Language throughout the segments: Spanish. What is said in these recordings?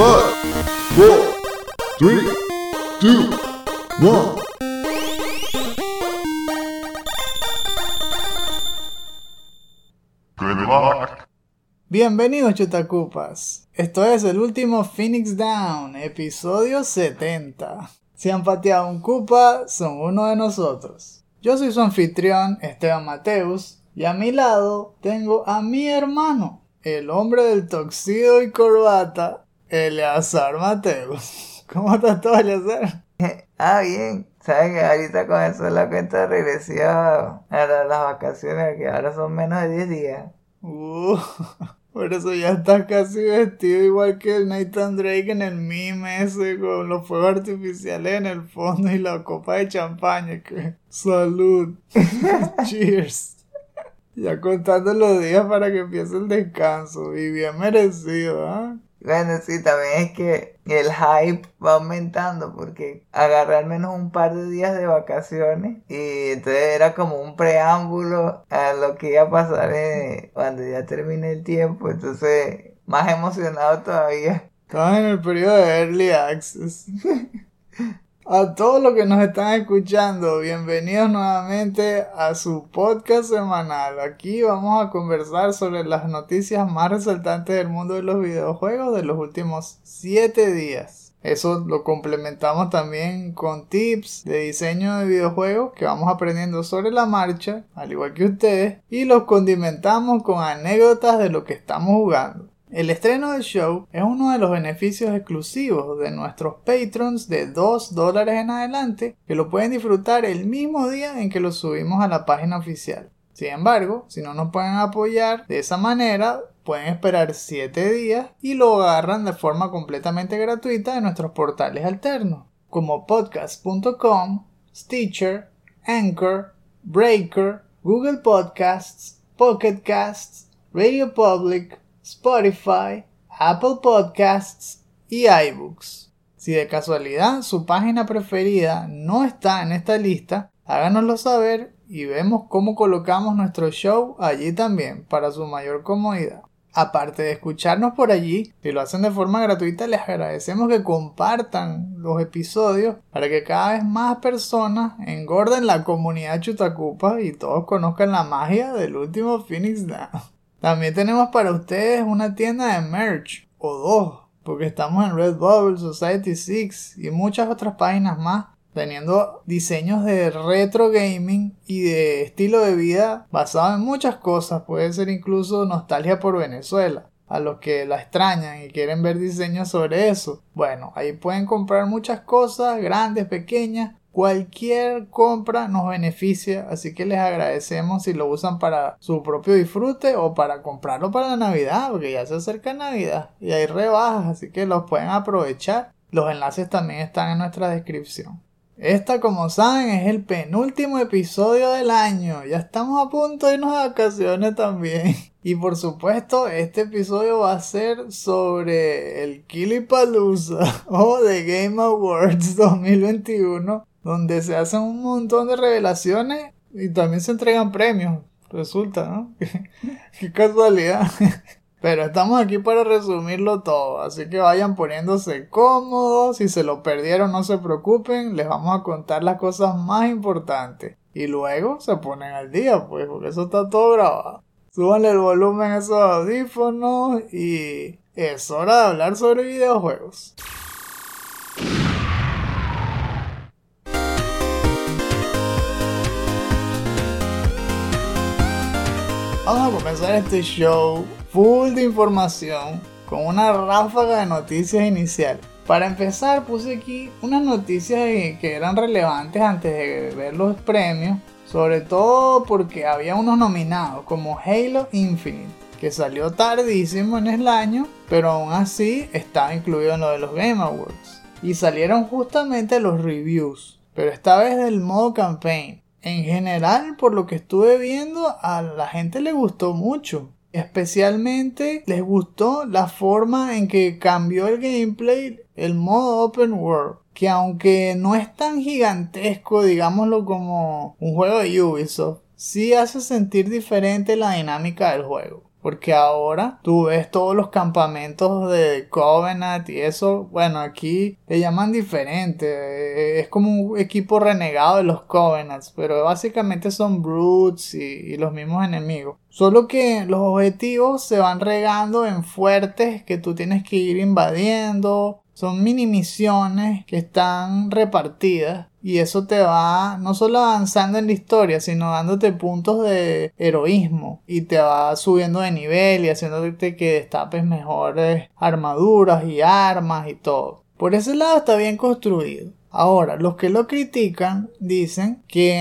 Five. Bienvenidos chutacupas. Esto es el último Phoenix Down, episodio 70. Si han pateado un cupa, son uno de nosotros. Yo soy su anfitrión, Esteban Mateus, y a mi lado tengo a mi hermano, el hombre del toxido y corbata, Eleazar Mateus. ¿Cómo estás todo, Eleazar? Ah, bien. ¿Sabes que ahorita con eso la cuenta regresiva a la- las vacaciones, que ahora son menos de 10 días? Uh, por eso ya estás casi vestido igual que el Nathan Drake en el meme ese con los fuegos artificiales en el fondo y la copa de champaña. Que... Salud. Cheers. Ya contando los días para que empiece el descanso. Y bien merecido, ¿ah? Bueno, sí, también es que el hype va aumentando porque agarré al menos un par de días de vacaciones y entonces era como un preámbulo a lo que iba a pasar eh, cuando ya termine el tiempo, entonces más emocionado todavía. Estamos en el periodo de Early Access. A todos los que nos están escuchando, bienvenidos nuevamente a su podcast semanal. Aquí vamos a conversar sobre las noticias más resaltantes del mundo de los videojuegos de los últimos 7 días. Eso lo complementamos también con tips de diseño de videojuegos que vamos aprendiendo sobre la marcha, al igual que ustedes, y los condimentamos con anécdotas de lo que estamos jugando. El estreno del show es uno de los beneficios exclusivos de nuestros patrons de 2 dólares en adelante que lo pueden disfrutar el mismo día en que lo subimos a la página oficial. Sin embargo, si no nos pueden apoyar de esa manera, pueden esperar 7 días y lo agarran de forma completamente gratuita en nuestros portales alternos, como podcast.com, Stitcher, Anchor, Breaker, Google Podcasts, Pocket Casts, Radio Public, Spotify, Apple Podcasts y iBooks. Si de casualidad su página preferida no está en esta lista, háganoslo saber y vemos cómo colocamos nuestro show allí también para su mayor comodidad. Aparte de escucharnos por allí, si lo hacen de forma gratuita, les agradecemos que compartan los episodios para que cada vez más personas engorden la comunidad Chutacupa y todos conozcan la magia del último Phoenix Down. También tenemos para ustedes una tienda de merch, o dos, porque estamos en Redbubble, Society 6 y muchas otras páginas más, teniendo diseños de retro gaming y de estilo de vida basado en muchas cosas, puede ser incluso nostalgia por Venezuela. A los que la extrañan y quieren ver diseños sobre eso, bueno, ahí pueden comprar muchas cosas, grandes, pequeñas, Cualquier compra nos beneficia, así que les agradecemos si lo usan para su propio disfrute o para comprarlo para la Navidad, porque ya se acerca Navidad y hay rebajas, así que los pueden aprovechar. Los enlaces también están en nuestra descripción. Esta, como saben, es el penúltimo episodio del año. Ya estamos a punto de irnos de vacaciones también. Y por supuesto, este episodio va a ser sobre el Kilipalooza o The Game Awards 2021 donde se hacen un montón de revelaciones y también se entregan premios. Resulta, ¿no? Qué casualidad. Pero estamos aquí para resumirlo todo, así que vayan poniéndose cómodos, si se lo perdieron no se preocupen, les vamos a contar las cosas más importantes. Y luego se ponen al día, pues, porque eso está todo grabado. Súbanle el volumen a esos audífonos y es hora de hablar sobre videojuegos. Vamos a comenzar este show full de información con una ráfaga de noticias iniciales. Para empezar puse aquí unas noticias que eran relevantes antes de ver los premios, sobre todo porque había unos nominados como Halo Infinite, que salió tardísimo en el año, pero aún así estaba incluido en lo de los Game Awards. Y salieron justamente los reviews, pero esta vez del modo campaign. En general, por lo que estuve viendo, a la gente le gustó mucho. Especialmente les gustó la forma en que cambió el gameplay, el modo open world. Que aunque no es tan gigantesco, digámoslo como un juego de Ubisoft, sí hace sentir diferente la dinámica del juego. Porque ahora tú ves todos los campamentos de Covenant y eso, bueno, aquí le llaman diferente. Es como un equipo renegado de los Covenants, pero básicamente son brutes y, y los mismos enemigos. Solo que los objetivos se van regando en fuertes que tú tienes que ir invadiendo son mini misiones que están repartidas y eso te va no solo avanzando en la historia, sino dándote puntos de heroísmo y te va subiendo de nivel y haciéndote que destapes mejores armaduras y armas y todo. Por ese lado está bien construido. Ahora, los que lo critican dicen que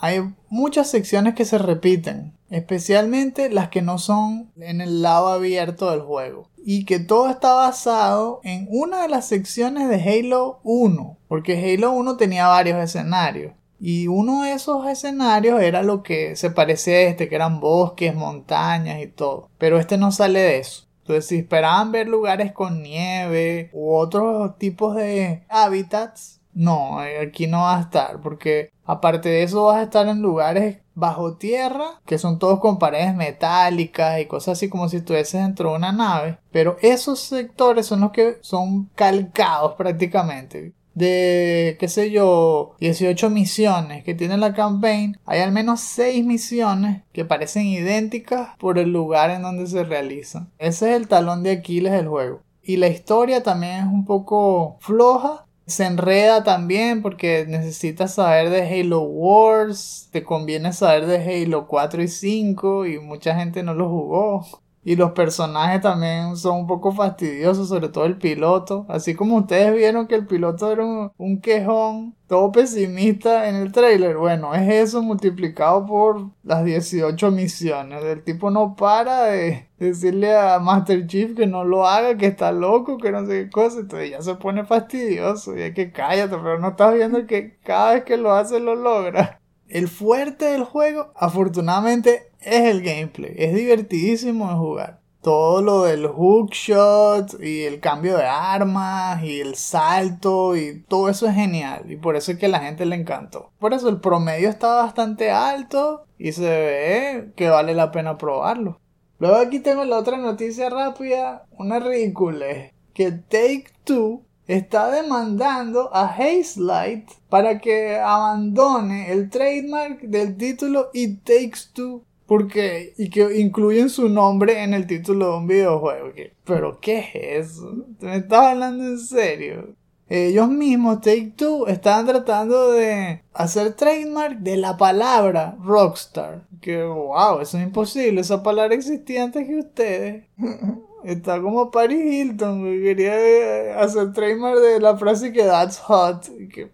hay muchas secciones que se repiten, especialmente las que no son en el lado abierto del juego y que todo está basado en una de las secciones de Halo 1, porque Halo 1 tenía varios escenarios. Y uno de esos escenarios era lo que se parecía a este, que eran bosques, montañas y todo. Pero este no sale de eso. Entonces, si esperaban ver lugares con nieve u otros tipos de hábitats, no, aquí no va a estar, porque aparte de eso vas a estar en lugares bajo tierra, que son todos con paredes metálicas y cosas así como si estuvieses dentro de una nave. Pero esos sectores son los que son calcados prácticamente. De, qué sé yo, 18 misiones que tiene la campaign, hay al menos 6 misiones que parecen idénticas por el lugar en donde se realizan. Ese es el talón de Aquiles del juego. Y la historia también es un poco floja, se enreda también porque necesitas saber de Halo Wars, te conviene saber de Halo 4 y 5 y mucha gente no lo jugó. Y los personajes también son un poco fastidiosos, sobre todo el piloto. Así como ustedes vieron que el piloto era un, quejón, todo pesimista en el trailer. Bueno, es eso multiplicado por las 18 misiones. El tipo no para de decirle a Master Chief que no lo haga, que está loco, que no sé qué cosa. Entonces ya se pone fastidioso. Y es que cállate, pero no estás viendo que cada vez que lo hace lo logra. El fuerte del juego, afortunadamente, es el gameplay. Es divertidísimo de jugar. Todo lo del hookshot y el cambio de armas y el salto y todo eso es genial. Y por eso es que a la gente le encantó. Por eso el promedio está bastante alto y se ve que vale la pena probarlo. Luego aquí tengo la otra noticia rápida, una ridícula. Que Take Two está demandando a Hazelight para que abandone el trademark del título It Takes Two porque, y que incluyen su nombre en el título de un videojuego. Pero, ¿qué es eso? ¿Me estás hablando en serio? Ellos mismos, Take Two, estaban tratando de hacer trademark de la palabra Rockstar. Que, wow, eso es imposible. Esa palabra existía antes que ustedes. Está como Paris Hilton, que quería hacer trademark de la frase que that's hot. Que,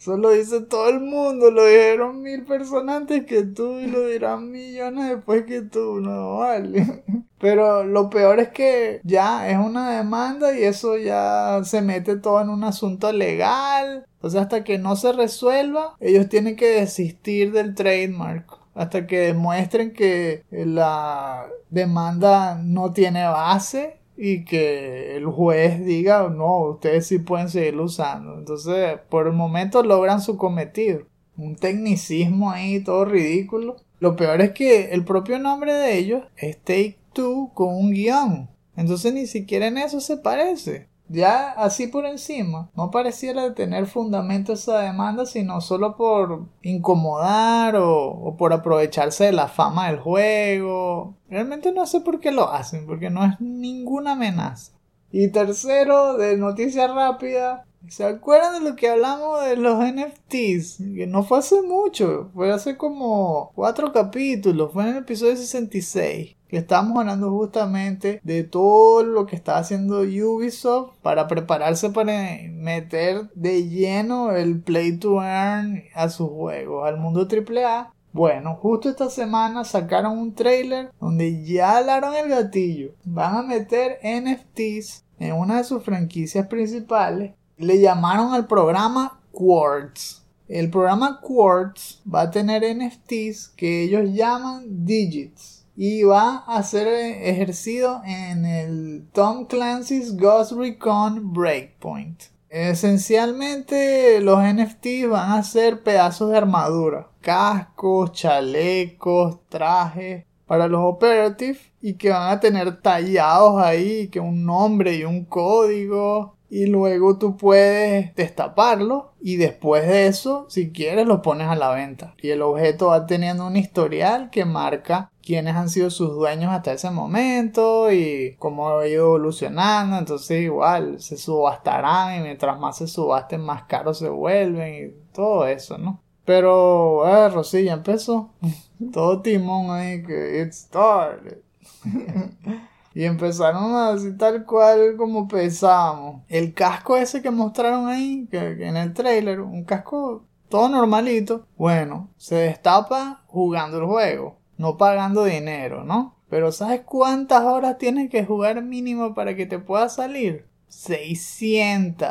eso lo dice todo el mundo, lo dijeron mil personas antes que tú y lo dirán millones después que tú, no vale. Pero lo peor es que ya es una demanda y eso ya se mete todo en un asunto legal. O sea, hasta que no se resuelva, ellos tienen que desistir del trademark. Hasta que demuestren que la demanda no tiene base y que el juez diga, no, ustedes sí pueden seguirlo usando. Entonces, por el momento logran su cometido. Un tecnicismo ahí todo ridículo. Lo peor es que el propio nombre de ellos es Take Two con un guion. Entonces ni siquiera en eso se parece ya así por encima, no pareciera tener fundamento esa demanda, sino solo por incomodar o, por aprovecharse de la fama del juego. Realmente no sé por qué lo hacen, porque no es ninguna amenaza. Y tercero, de noticia rápida, ¿se acuerdan de lo que hablamos de los NFTs? Que no fue hace mucho, fue hace como cuatro capítulos, fue en el episodio 66 que estamos hablando justamente de todo lo que está haciendo Ubisoft para prepararse para meter de lleno el play to earn a sus juegos, al mundo AAA. Bueno, justo esta semana sacaron un trailer donde ya alaron el gatillo. Van a meter NFTs en una de sus franquicias principales. Le llamaron al programa Quartz. El programa Quartz va a tener NFTs que ellos llaman Digits y va a ser ejercido en el Tom Clancy's Ghost Recon Breakpoint. Esencialmente los NFT van a ser pedazos de armadura, cascos, chalecos, trajes, para los operative y que van a tener tallados ahí, que un nombre y un código y luego tú puedes destaparlo y después de eso, si quieres, lo pones a la venta. Y el objeto va teniendo un historial que marca quiénes han sido sus dueños hasta ese momento y cómo ha ido evolucionando. Entonces igual se subastarán y mientras más se subasten más caros se vuelven y todo eso, ¿no? Pero, eh, Rosilla empezó. todo timón ahí que it started. Y empezaron a decir tal cual como pensábamos. El casco ese que mostraron ahí, que, en el trailer, un casco todo normalito. Bueno, se destapa jugando el juego, no pagando dinero, ¿no? Pero ¿sabes cuántas horas tienes que jugar mínimo para que te pueda salir? 600.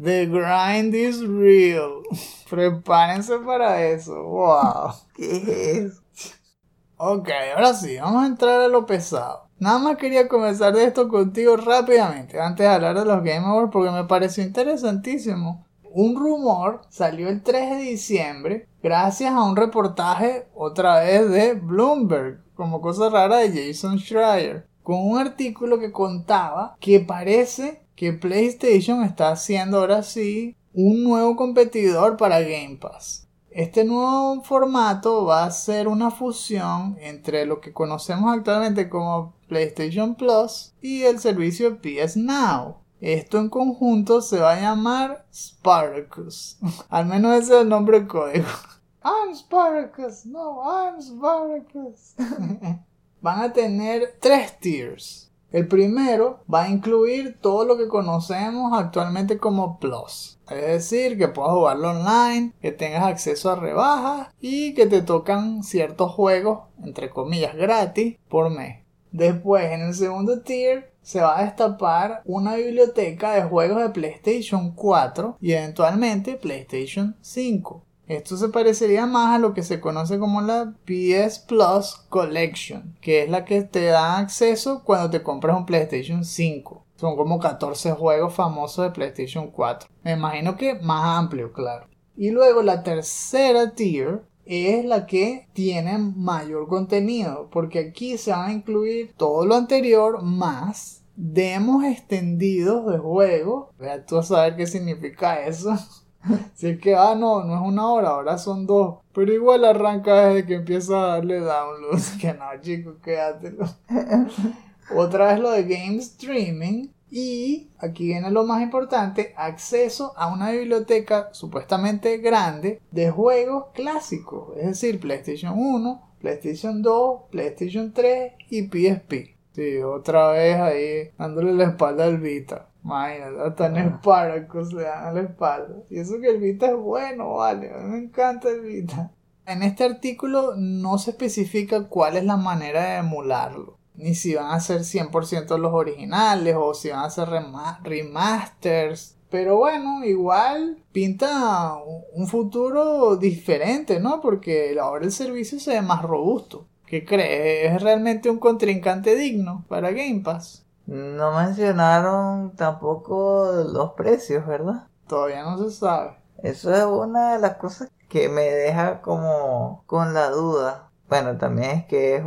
The grind is real. Prepárense para eso. Wow. ¿Qué es? Ok, ahora sí, vamos a entrar a lo pesado. Nada más quería comenzar de esto contigo rápidamente, antes de hablar de los Game Awards, porque me pareció interesantísimo. Un rumor salió el 3 de diciembre gracias a un reportaje otra vez de Bloomberg, como cosa rara de Jason Schreier, con un artículo que contaba que parece que PlayStation está haciendo ahora sí un nuevo competidor para Game Pass. Este nuevo formato va a ser una fusión entre lo que conocemos actualmente como PlayStation Plus y el servicio PS Now. Esto en conjunto se va a llamar Spartacus. Al menos ese es el nombre código. I'm Spartacus, no, I'm Spartacus. Van a tener tres tiers. El primero va a incluir todo lo que conocemos actualmente como Plus. Es decir, que puedas jugarlo online, que tengas acceso a rebajas y que te tocan ciertos juegos, entre comillas, gratis por mes. Después, en el segundo tier, se va a destapar una biblioteca de juegos de PlayStation 4 y eventualmente PlayStation 5. Esto se parecería más a lo que se conoce como la PS Plus Collection, que es la que te da acceso cuando te compras un PlayStation 5. Son como 14 juegos famosos de PlayStation 4. Me imagino que más amplio, claro. Y luego la tercera tier es la que tiene mayor contenido, porque aquí se van a incluir todo lo anterior más demos extendidos de juegos. Vea tú a saber qué significa eso. Es que, ah, no, no es una hora, ahora son dos. Pero igual arranca desde que empieza a darle download. Que no, chicos, quédatelo. Otra vez lo de game streaming. Y aquí viene lo más importante, acceso a una biblioteca supuestamente grande de juegos clásicos, es decir, PlayStation 1, PlayStation 2, PlayStation 3 y PSP. Sí, otra vez ahí dándole la espalda al Vita. Imagínate, hasta en Spartacus le dan a la espalda. Y eso que el Vita es bueno, vale. A mí me encanta el Vita. En este artículo no se especifica cuál es la manera de emularlo. Ni si van a ser 100% los originales o si van a ser remasters. Pero bueno, igual pinta un futuro diferente, ¿no? Porque ahora el servicio se ve más robusto. ¿Qué crees? ¿Es realmente un contrincante digno para Game Pass? No mencionaron tampoco los precios, ¿verdad? Todavía no se sabe. Eso es una de las cosas que me deja como con la duda. Bueno, también es que es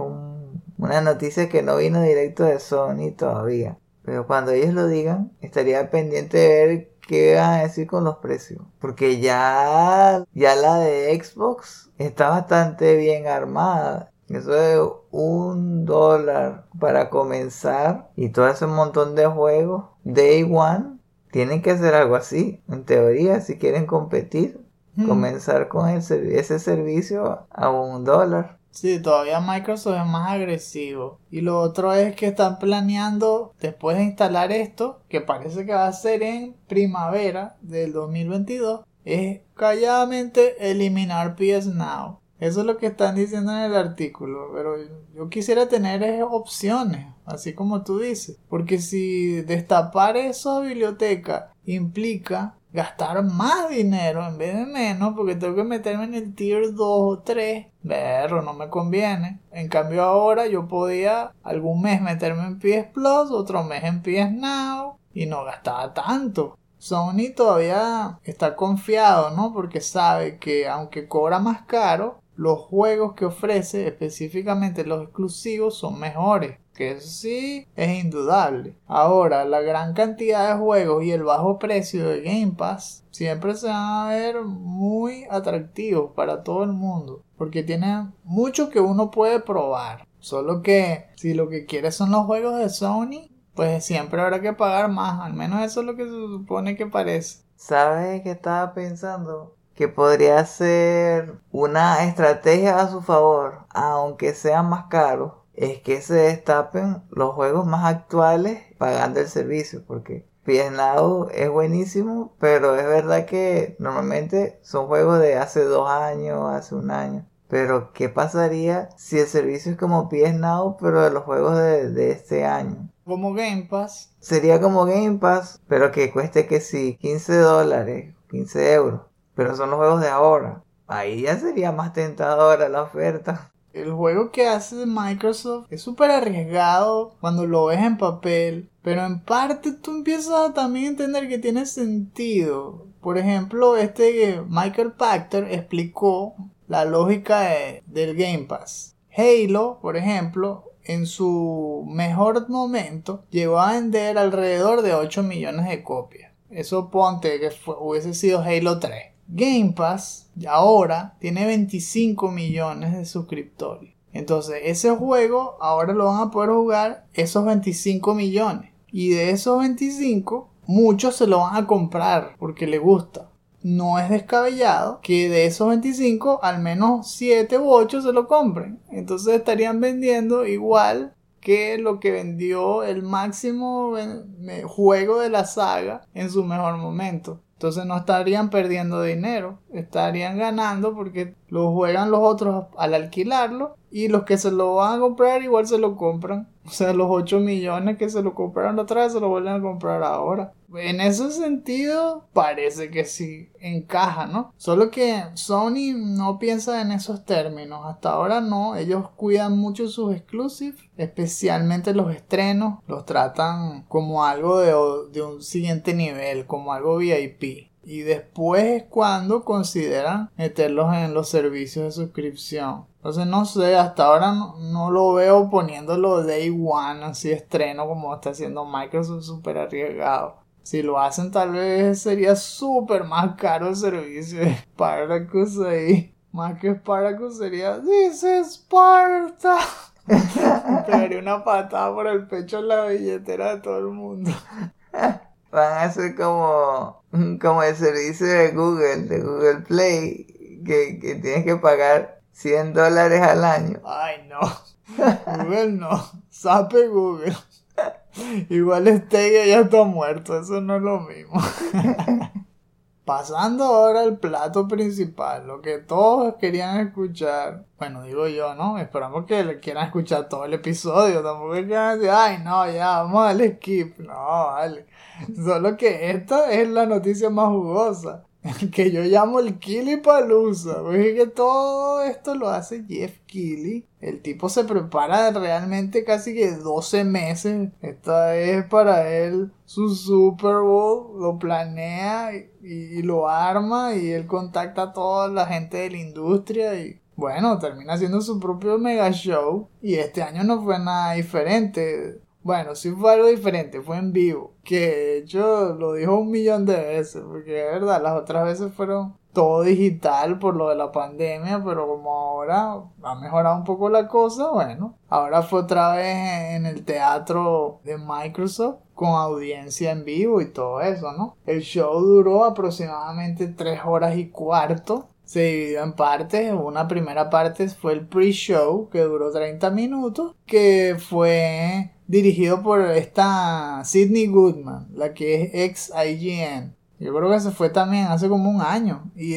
una noticia que no vino directo de Sony todavía. Pero cuando ellos lo digan, estaría pendiente de ver qué van a decir con los precios. Porque ya, ya la de Xbox está bastante bien armada. Eso es un dólar para comenzar y todo ese montón de juegos. Day One. Tienen que hacer algo así. En teoría, si quieren competir, hmm. comenzar con ese servicio a un dólar. Sí, todavía Microsoft es más agresivo. Y lo otro es que están planeando, después de instalar esto, que parece que va a ser en primavera del 2022, es calladamente eliminar PS Now. Eso es lo que están diciendo en el artículo, pero yo quisiera tener opciones, así como tú dices, porque si destapar esa biblioteca implica gastar más dinero en vez de menos, porque tengo que meterme en el tier 2 o 3, berro, no me conviene. En cambio ahora yo podía algún mes meterme en PS Plus, otro mes en PS Now, y no gastaba tanto. Sony todavía está confiado, ¿no? Porque sabe que aunque cobra más caro, los juegos que ofrece, específicamente los exclusivos, son mejores. Que sí es indudable. Ahora, la gran cantidad de juegos y el bajo precio de Game Pass siempre se van a ver muy atractivos para todo el mundo. Porque tienen mucho que uno puede probar. Solo que si lo que quieres son los juegos de Sony, pues siempre habrá que pagar más. Al menos eso es lo que se supone que parece. ¿Sabes qué estaba pensando? Que podría ser una estrategia a su favor, aunque sea más caro, es que se destapen los juegos más actuales pagando el servicio, porque Now es buenísimo, pero es verdad que normalmente son juegos de hace dos años, hace un año. Pero, ¿qué pasaría si el servicio es como PS Now, pero de los juegos de, de este año? Como Game Pass. Sería como Game Pass, pero que cueste que sí, 15 dólares, 15 euros. Pero son los juegos de ahora. Ahí ya sería más tentadora la oferta. El juego que hace Microsoft es súper arriesgado cuando lo ves en papel, pero en parte tú empiezas a también entender que tiene sentido. Por ejemplo, este Michael Pachter explicó la lógica del Game Pass. Halo, por ejemplo, en su mejor momento llegó a vender alrededor de 8 millones de copias. Eso ponte que hubiese sido Halo 3. Game Pass ahora tiene 25 millones de suscriptores. Entonces ese juego ahora lo van a poder jugar esos 25 millones. Y de esos 25, muchos se lo van a comprar porque le gusta no es descabellado que de esos 25 al menos 7 u 8 se lo compren. Entonces estarían vendiendo igual que lo que vendió el máximo juego de la saga en su mejor momento. Entonces no estarían perdiendo dinero, estarían ganando porque lo juegan los otros al alquilarlo y los que se lo van a comprar igual se lo compran. O sea, los 8 millones que se lo compraron otra vez se lo vuelven a comprar ahora. En ese sentido, parece que sí encaja, ¿no? Solo que Sony no piensa en esos términos. Hasta ahora no. Ellos cuidan mucho sus exclusives, especialmente los estrenos. Los tratan como algo de, de un siguiente nivel, como algo VIP. Y después es cuando consideran meterlos en los servicios de suscripción. Entonces no sé, hasta ahora no, no, lo veo poniéndolo day one, así estreno como está haciendo Microsoft súper arriesgado. Si lo hacen, tal vez sería súper más caro el servicio de Spartacus ahí. Más que Spartacus sería is Sparta. pegaría una patada por el pecho en la billetera de todo el mundo. Van a ser como, como el servicio de Google, de Google Play, que, que tienes que pagar 100 dólares al año. Ay, no. Google no. Sape Google. Igual este ya está muerto, eso no es lo mismo. Pasando ahora al plato principal, lo que todos querían escuchar. Bueno, digo yo, ¿no? Esperamos que quieran escuchar todo el episodio. Tampoco que decir, ay, no, ya, vamos al skip. No, vale. Solo que esta es la noticia más jugosa. que yo llamo el Killy Palusa. Porque que todo esto lo hace Jeff Killy. El tipo se prepara realmente casi que 12 meses. Esta es para él su Super Bowl. Lo planea y, lo arma. Y él contacta a toda la gente de la industria. Y bueno, termina haciendo su propio mega show. Y este año no fue nada diferente. Bueno, sí fue algo diferente, fue en vivo. Que de hecho lo dijo un millón de veces, porque es verdad, las otras veces fueron todo digital por lo de la pandemia, pero como ahora ha mejorado un poco la cosa, bueno, ahora fue otra vez en el teatro de Microsoft con audiencia en vivo y todo eso, ¿no? El show duró aproximadamente tres horas y cuarto. Se dividió en partes. Una primera parte fue el pre-show que duró 30 minutos, que fue dirigido por esta Sidney Goodman, la que es ex IGN. Yo creo que se fue también hace como un año y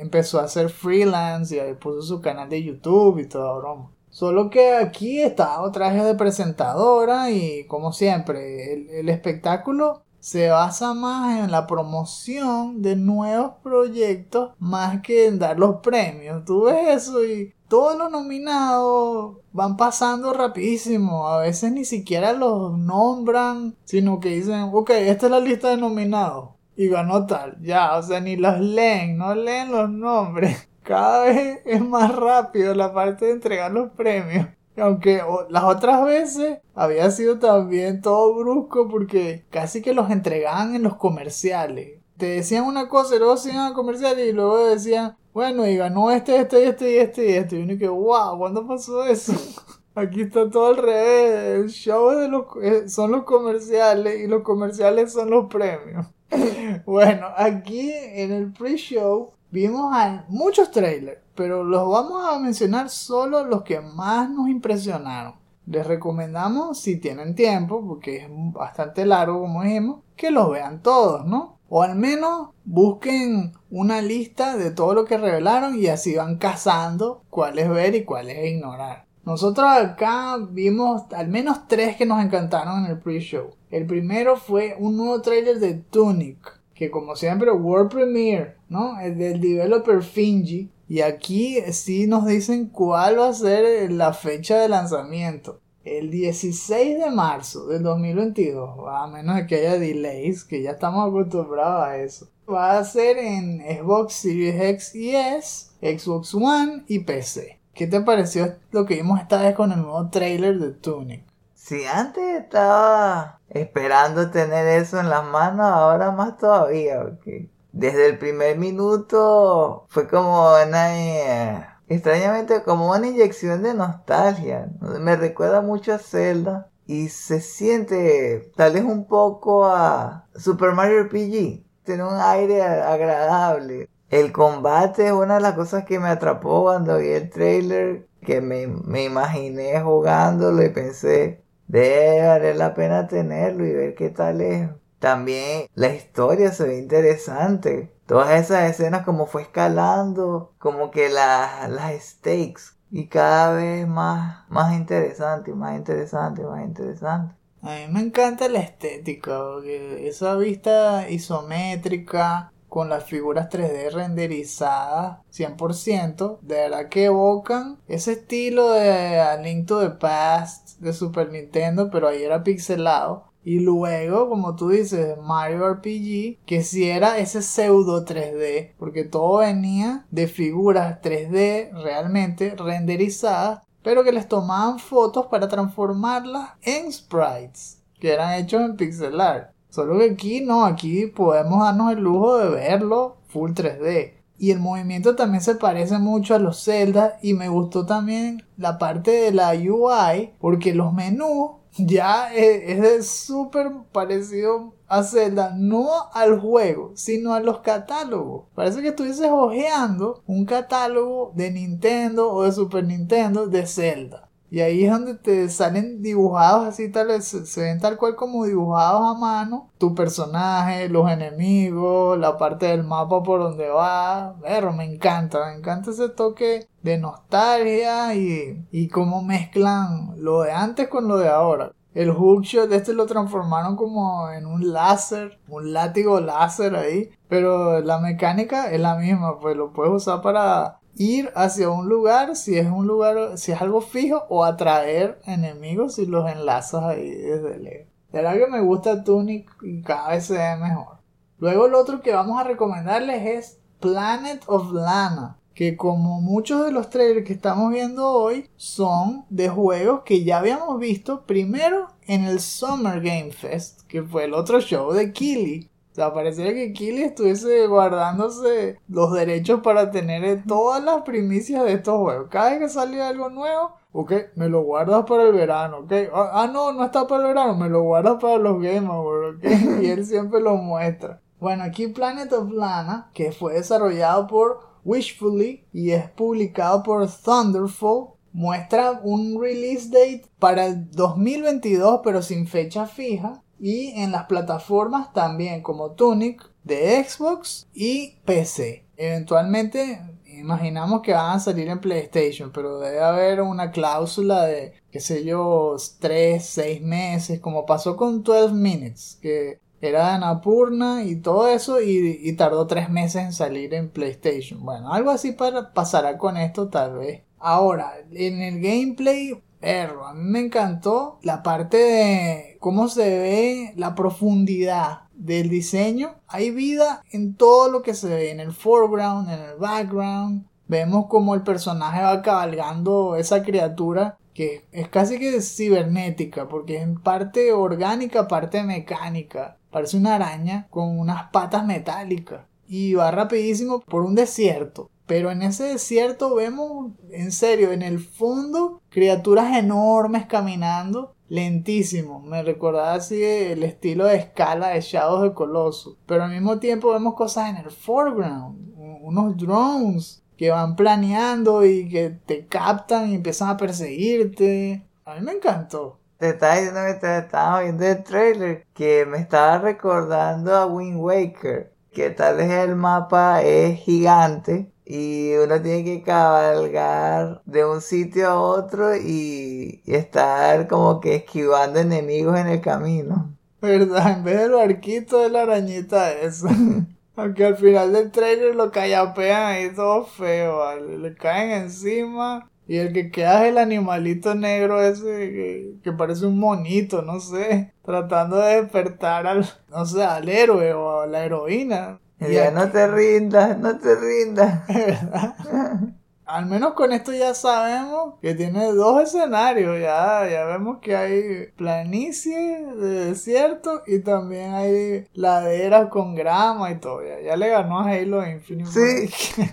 empezó a hacer freelance y puso su canal de YouTube y toda broma. Solo que aquí está traje de presentadora y como siempre el, el espectáculo se basa más en la promoción de nuevos proyectos más que en dar los premios. Tú ves eso y todos los nominados van pasando rapidísimo. A veces ni siquiera los nombran, sino que dicen, ok, esta es la lista de nominados. Y ganó tal, ya, o sea, ni los leen, no leen los nombres. cada vez es más rápido la parte de entregar los premios. Aunque las otras veces había sido también todo brusco porque casi que los entregaban en los comerciales. Te decían una cosa y luego se iban a comerciales y luego decían, bueno, y ganó este, este, este y este y este. Y uno que, wow, ¿cuándo pasó eso? Aquí está todo al revés. El show de los, eh, son los comerciales y los comerciales son los premios. bueno, aquí en el pre-show vimos muchos trailers, pero los vamos a mencionar solo los que más nos impresionaron. Les recomendamos, si tienen tiempo, porque es bastante largo, como dijimos, que los vean todos, ¿no? O al menos busquen una lista de todo lo que revelaron y así van cazando cuáles ver y cuáles ignorar. Nosotros acá vimos al menos tres que nos encantaron en el pre-show. El primero fue un nuevo trailer de Tunic, que como siempre World Premiere, ¿no? El del developer Finji. Y aquí sí nos dicen cuál va a ser la fecha de lanzamiento. El 16 de marzo del 2022, a menos que haya delays, que ya estamos acostumbrados a eso. Va a ser en Xbox Series X y S, Xbox One y PC. ¿Qué te pareció lo que vimos esta vez con el nuevo trailer de Tunic? Si antes estaba esperando tener eso en las manos, ahora más todavía, porque desde el primer minuto fue como una... Extrañamente como una inyección de nostalgia. Me recuerda mucho a Zelda y se siente tal vez un poco a Super Mario RPG. Tiene un aire agradable. El combate es una de las cosas que me atrapó cuando vi el trailer, que me, me imaginé jugándolo y pensé, debe valer la pena tenerlo y ver qué tal es. También la historia se ve interesante. Todas esas escenas como fue escalando, como que las stakes y cada vez más, más interesante, más interesante, más interesante. A mí me encanta la estética, esa vista isométrica, con las figuras 3D renderizadas 100%, de verdad que evocan ese estilo de A Link to the Past de Super Nintendo, pero ahí era pixelado. Y luego, como tú dices, Mario RPG, que si era ese pseudo 3D, porque todo venía de figuras 3D realmente renderizadas, pero que les tomaban fotos para transformarlas en sprites, que eran hechos en pixel art. Solo que aquí no, aquí podemos darnos el lujo de verlo full 3D. Y el movimiento también se parece mucho a los Zelda y me gustó también la parte de la UI porque los menús ya es súper parecido a Zelda, no al juego, sino a los catálogos. Parece que estuvieses hojeando un catálogo de Nintendo o de Super Nintendo de Zelda. Y ahí es donde te salen dibujados así, tal, se, ven tal cual como dibujados a mano. Tu personaje, los enemigos, la parte del mapa por donde va. Pero me encanta, me encanta ese toque de nostalgia y, y cómo mezclan lo de antes con lo de ahora. El hookshot este lo transformaron como en un láser, un látigo láser ahí. Pero la mecánica es la misma, pues lo puedes usar para ir hacia un lugar si es un lugar, si es algo fijo, o atraer enemigos y los enlazas ahí desde lejos. La verdad que me gusta Tunic y cada vez se mejor. Luego el otro que vamos a recomendarles es Planet of Lana. Que como muchos de los trailers que estamos viendo hoy son de juegos que ya habíamos visto primero en el Summer Game Fest, que fue el otro show de Kili sea, pareciera que Kili estuviese guardándose los derechos para tener todas las primicias de estos juegos. Cada vez que sale algo nuevo, ok, me lo guardas para el verano, ok. Ah, ah, no, no está para el verano, me lo guardas para los Game Awards, ok. y él siempre lo muestra. Bueno, aquí Planet of Lana, que fue desarrollado por Wishfully y es publicado por Thunderful, muestra un release date para el 2022 pero sin fecha fija y en las plataformas también como Tunic de Xbox y PC. Eventualmente imaginamos que van a salir en PlayStation, pero debe haber una cláusula de, qué sé yo, 3, 6 meses, como pasó con 12 Minutes, que era de Anapurna y todo eso, y, tardó 3 meses en salir en PlayStation. Bueno, algo así para, pasará con esto tal vez. Ahora, en el gameplay a mí me encantó la parte de cómo se ve la profundidad del diseño. Hay vida en todo lo que se ve, en el foreground, en el background. vemos como el personaje va cabalgando esa criatura que es casi que cibernética, porque es en parte orgánica, parte mecánica. Parece una araña con unas patas metálicas y va rapidísimo por un desierto. Pero en ese desierto vemos, en serio, en el fondo, criaturas enormes caminando lentísimo. Me recordaba así el estilo de escala de Shadows de Coloso. Pero al mismo tiempo vemos cosas en el foreground. Unos drones que van planeando y que te captan y empiezan a perseguirte. A mí me encantó. Te estaba diciendo que estaba viendo el trailer que me estaba recordando a Wind Waker. Que tal vez el mapa es gigante y uno tiene que cabalgar de un sitio a otro y, estar como que esquivando enemigos en el camino. ¿Verdad? En vez del barquito de la arañita esa. Aunque al final del trailer lo callapean ahí todo feo, Le caen encima. Y el que queda es el animalito negro ese que, parece un monito, no sé. Tratando de despertar al, no sé, al héroe o a la heroína. Ya, no te rindas, no te rindas. Al menos con esto ya sabemos que tiene dos escenarios. Ya, ya vemos que hay planicie de desierto y también hay laderas con grama y todo. Ya, le ganó a Halo Infinite. Sí.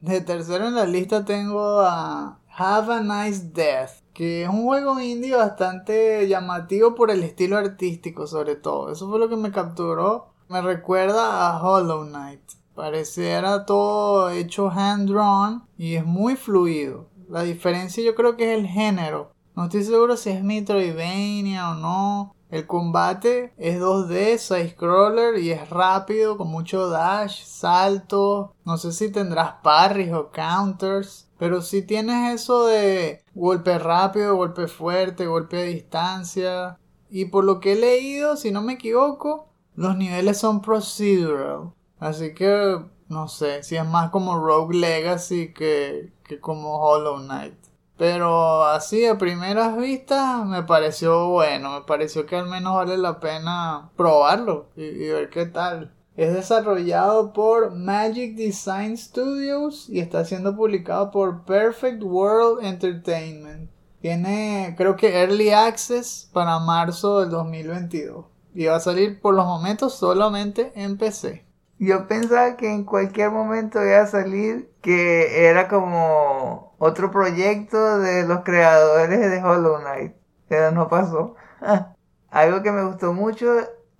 De tercero en la lista tengo a Have a Nice Death, que es un juego indie bastante llamativo por el estilo artístico sobre todo. Eso fue lo que me capturó me recuerda a Hollow Knight. Pareciera todo hecho hand drawn y es muy fluido. La diferencia yo creo que es el género. No estoy seguro si es Metroidvania o no. El combate es 2D, side scroller y es rápido con mucho dash, salto. No sé si tendrás parries o counters. Pero si tienes eso de golpe rápido, golpe fuerte, golpe a distancia. Y por lo que he leído, si no me equivoco, los niveles son procedural. Así que no sé si es más como Rogue Legacy que, como Hollow Knight. Pero así a primeras vistas me pareció bueno, me pareció que al menos vale la pena probarlo y, y, ver qué tal. Es desarrollado por Magic Design Studios y está siendo publicado por Perfect World Entertainment. Tiene creo que Early Access para marzo del 2022 y a salir por los momentos solamente en PC. Yo pensaba que en cualquier momento iba a salir que era como otro proyecto de los creadores de Hollow Knight, pero no pasó. Algo que me gustó mucho,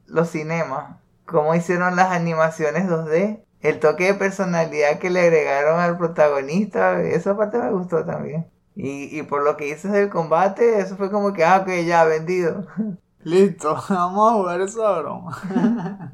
los cinemas, cómo hicieron las animaciones 2D, el toque de personalidad que le agregaron al protagonista, esa parte me gustó también. Y, y por lo que hice del combate, eso fue como que, ah, ok, ya, vendido. Listo, vamos a jugar esa broma.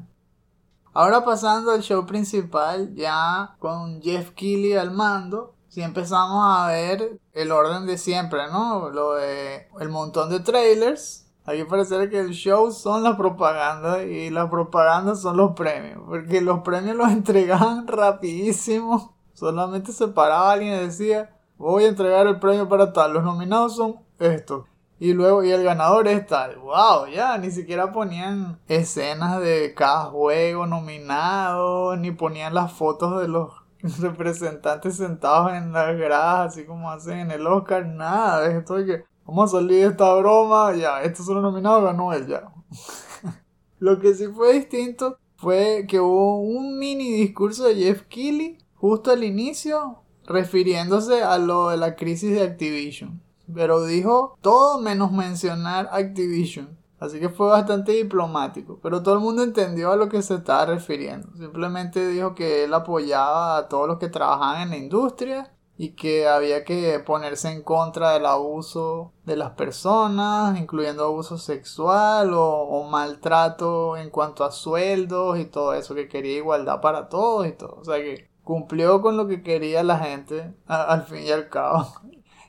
Ahora pasando al show principal, ya con Jeff Keighley al mando, si empezamos a ver el orden de siempre, ¿no? Lo de el montón de trailers. Aquí parece que el show son las propagandas y las propagandas son los premios, porque los premios los entregaban rapidísimo. Solamente se paraba alguien y decía, voy a entregar el premio para tal. Los nominados son estos. Y luego, y el ganador es tal. ¡Wow! Ya, ni siquiera ponían escenas de cada juego nominado, ni ponían las fotos de los representantes sentados en las gradas, así como hacen en el Oscar. Nada esto de que vamos a salir de esta broma. Ya, estos son nominados, ganó él ya. Lo que sí fue distinto fue que hubo un mini discurso de Jeff Keighley justo al inicio, refiriéndose a lo de la crisis de Activision pero dijo todo menos mencionar Activision. Así que fue bastante diplomático, pero todo el mundo entendió a lo que se estaba refiriendo. Simplemente dijo que él apoyaba a todos los que trabajaban en la industria y que había que ponerse en contra del abuso de las personas, incluyendo abuso sexual o, maltrato en cuanto a sueldos y todo eso, que quería igualdad para todos y todo. O sea que cumplió con lo que quería la gente al fin y al cabo.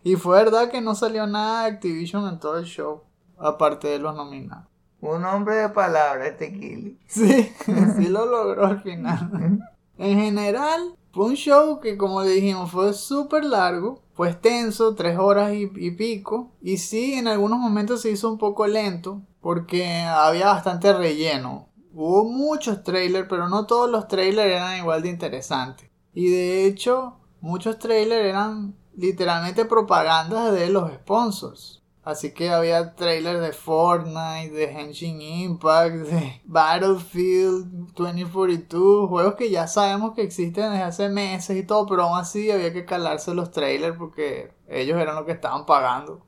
Y fue verdad que no salió nada de Activision en todo el show, aparte de los nominados. Un hombre de palabra, este Kili. Sí, sí lo logró al final. En general, fue un show que, como dijimos, fue súper largo, fue extenso, tres horas y, y, pico. Y sí, en algunos momentos se hizo un poco lento, porque había bastante relleno. Hubo muchos trailers, pero no todos los trailers eran igual de interesantes. Y de hecho, muchos trailers eran literalmente propagandas de los sponsors. Así que había trailers de Fortnite, de Henshin Impact, de Battlefield 2042, juegos que ya sabemos que existen desde hace meses y todo, pero aún así había que calarse los trailers porque ellos eran los que estaban pagando.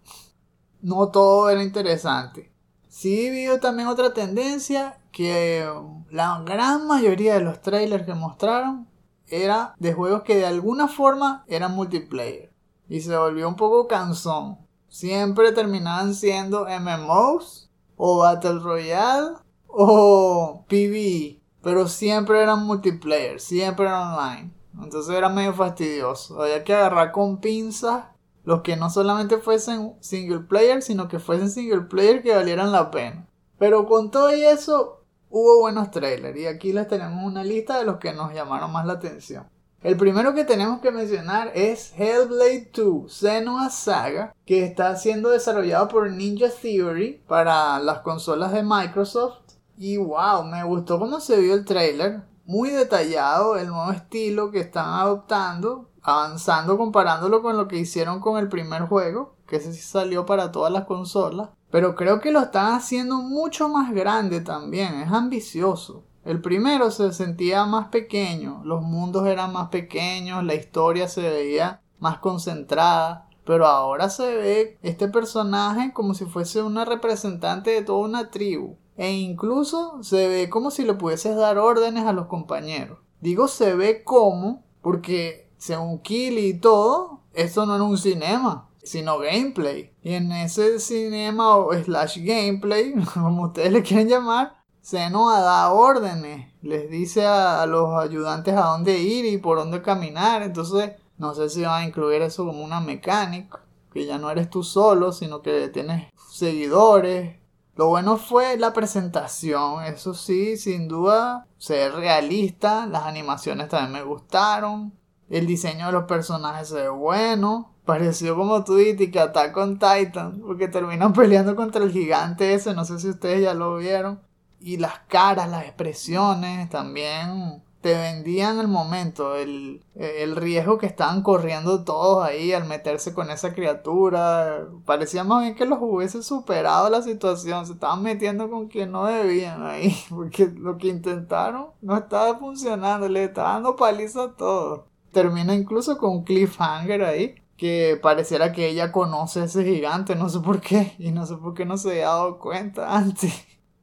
No todo era interesante. Sí vi también otra tendencia que la gran mayoría de los trailers que mostraron era de juegos que de alguna forma eran multiplayer. Y se volvió un poco cansón siempre terminaban siendo MMOs o Battle Royale o PvE, pero siempre eran multiplayer, siempre eran online. Entonces era medio fastidioso. Había que agarrar con pinzas los que no solamente fuesen single player, sino que fuesen single player que valieran la pena. Pero con todo eso hubo buenos trailers y aquí les tenemos una lista de los que nos llamaron más la atención. El primero que tenemos que mencionar es Hellblade 2 Senua Saga, que está siendo desarrollado por Ninja Theory para las consolas de Microsoft. Y wow, me gustó cómo se vio el trailer. Muy detallado, el nuevo estilo que están adoptando, avanzando comparándolo con lo que hicieron con el primer juego, que ese sí salió para todas las consolas. Pero creo que lo están haciendo mucho más grande también, es ambicioso. El primero se sentía más pequeño, los mundos eran más pequeños, la historia se veía más concentrada, pero ahora se ve este personaje como si fuese una representante de toda una tribu, e incluso se ve como si le pudieses dar órdenes a los compañeros. Digo se ve como, porque según Killy y todo, esto no era un cinema, sino gameplay. Y en ese cinema o slash gameplay, como ustedes le quieren llamar, Senoa da órdenes, les dice a, los ayudantes a dónde ir y por dónde caminar. Entonces, no sé si van a incluir eso como una mecánica, que ya no eres tú solo, sino que tienes seguidores. Lo bueno fue la presentación, eso sí, sin duda, ser realista. Las animaciones también me gustaron. El diseño de los personajes se ve bueno. Pareció como tú y que Attack on Titan, porque terminan peleando contra el gigante ese, no sé si ustedes ya lo vieron y las caras, las expresiones también te vendían el momento, el, el, riesgo que estaban corriendo todos ahí al meterse con esa criatura. Parecía más bien que los hubiese superado la situación, se estaban metiendo con quien no debían ahí, porque lo que intentaron no estaba funcionando, le estaba dando paliza a todo. Termina incluso con un cliffhanger ahí, que pareciera que ella conoce a ese gigante, no sé por qué, y no sé por qué no se había dado cuenta antes.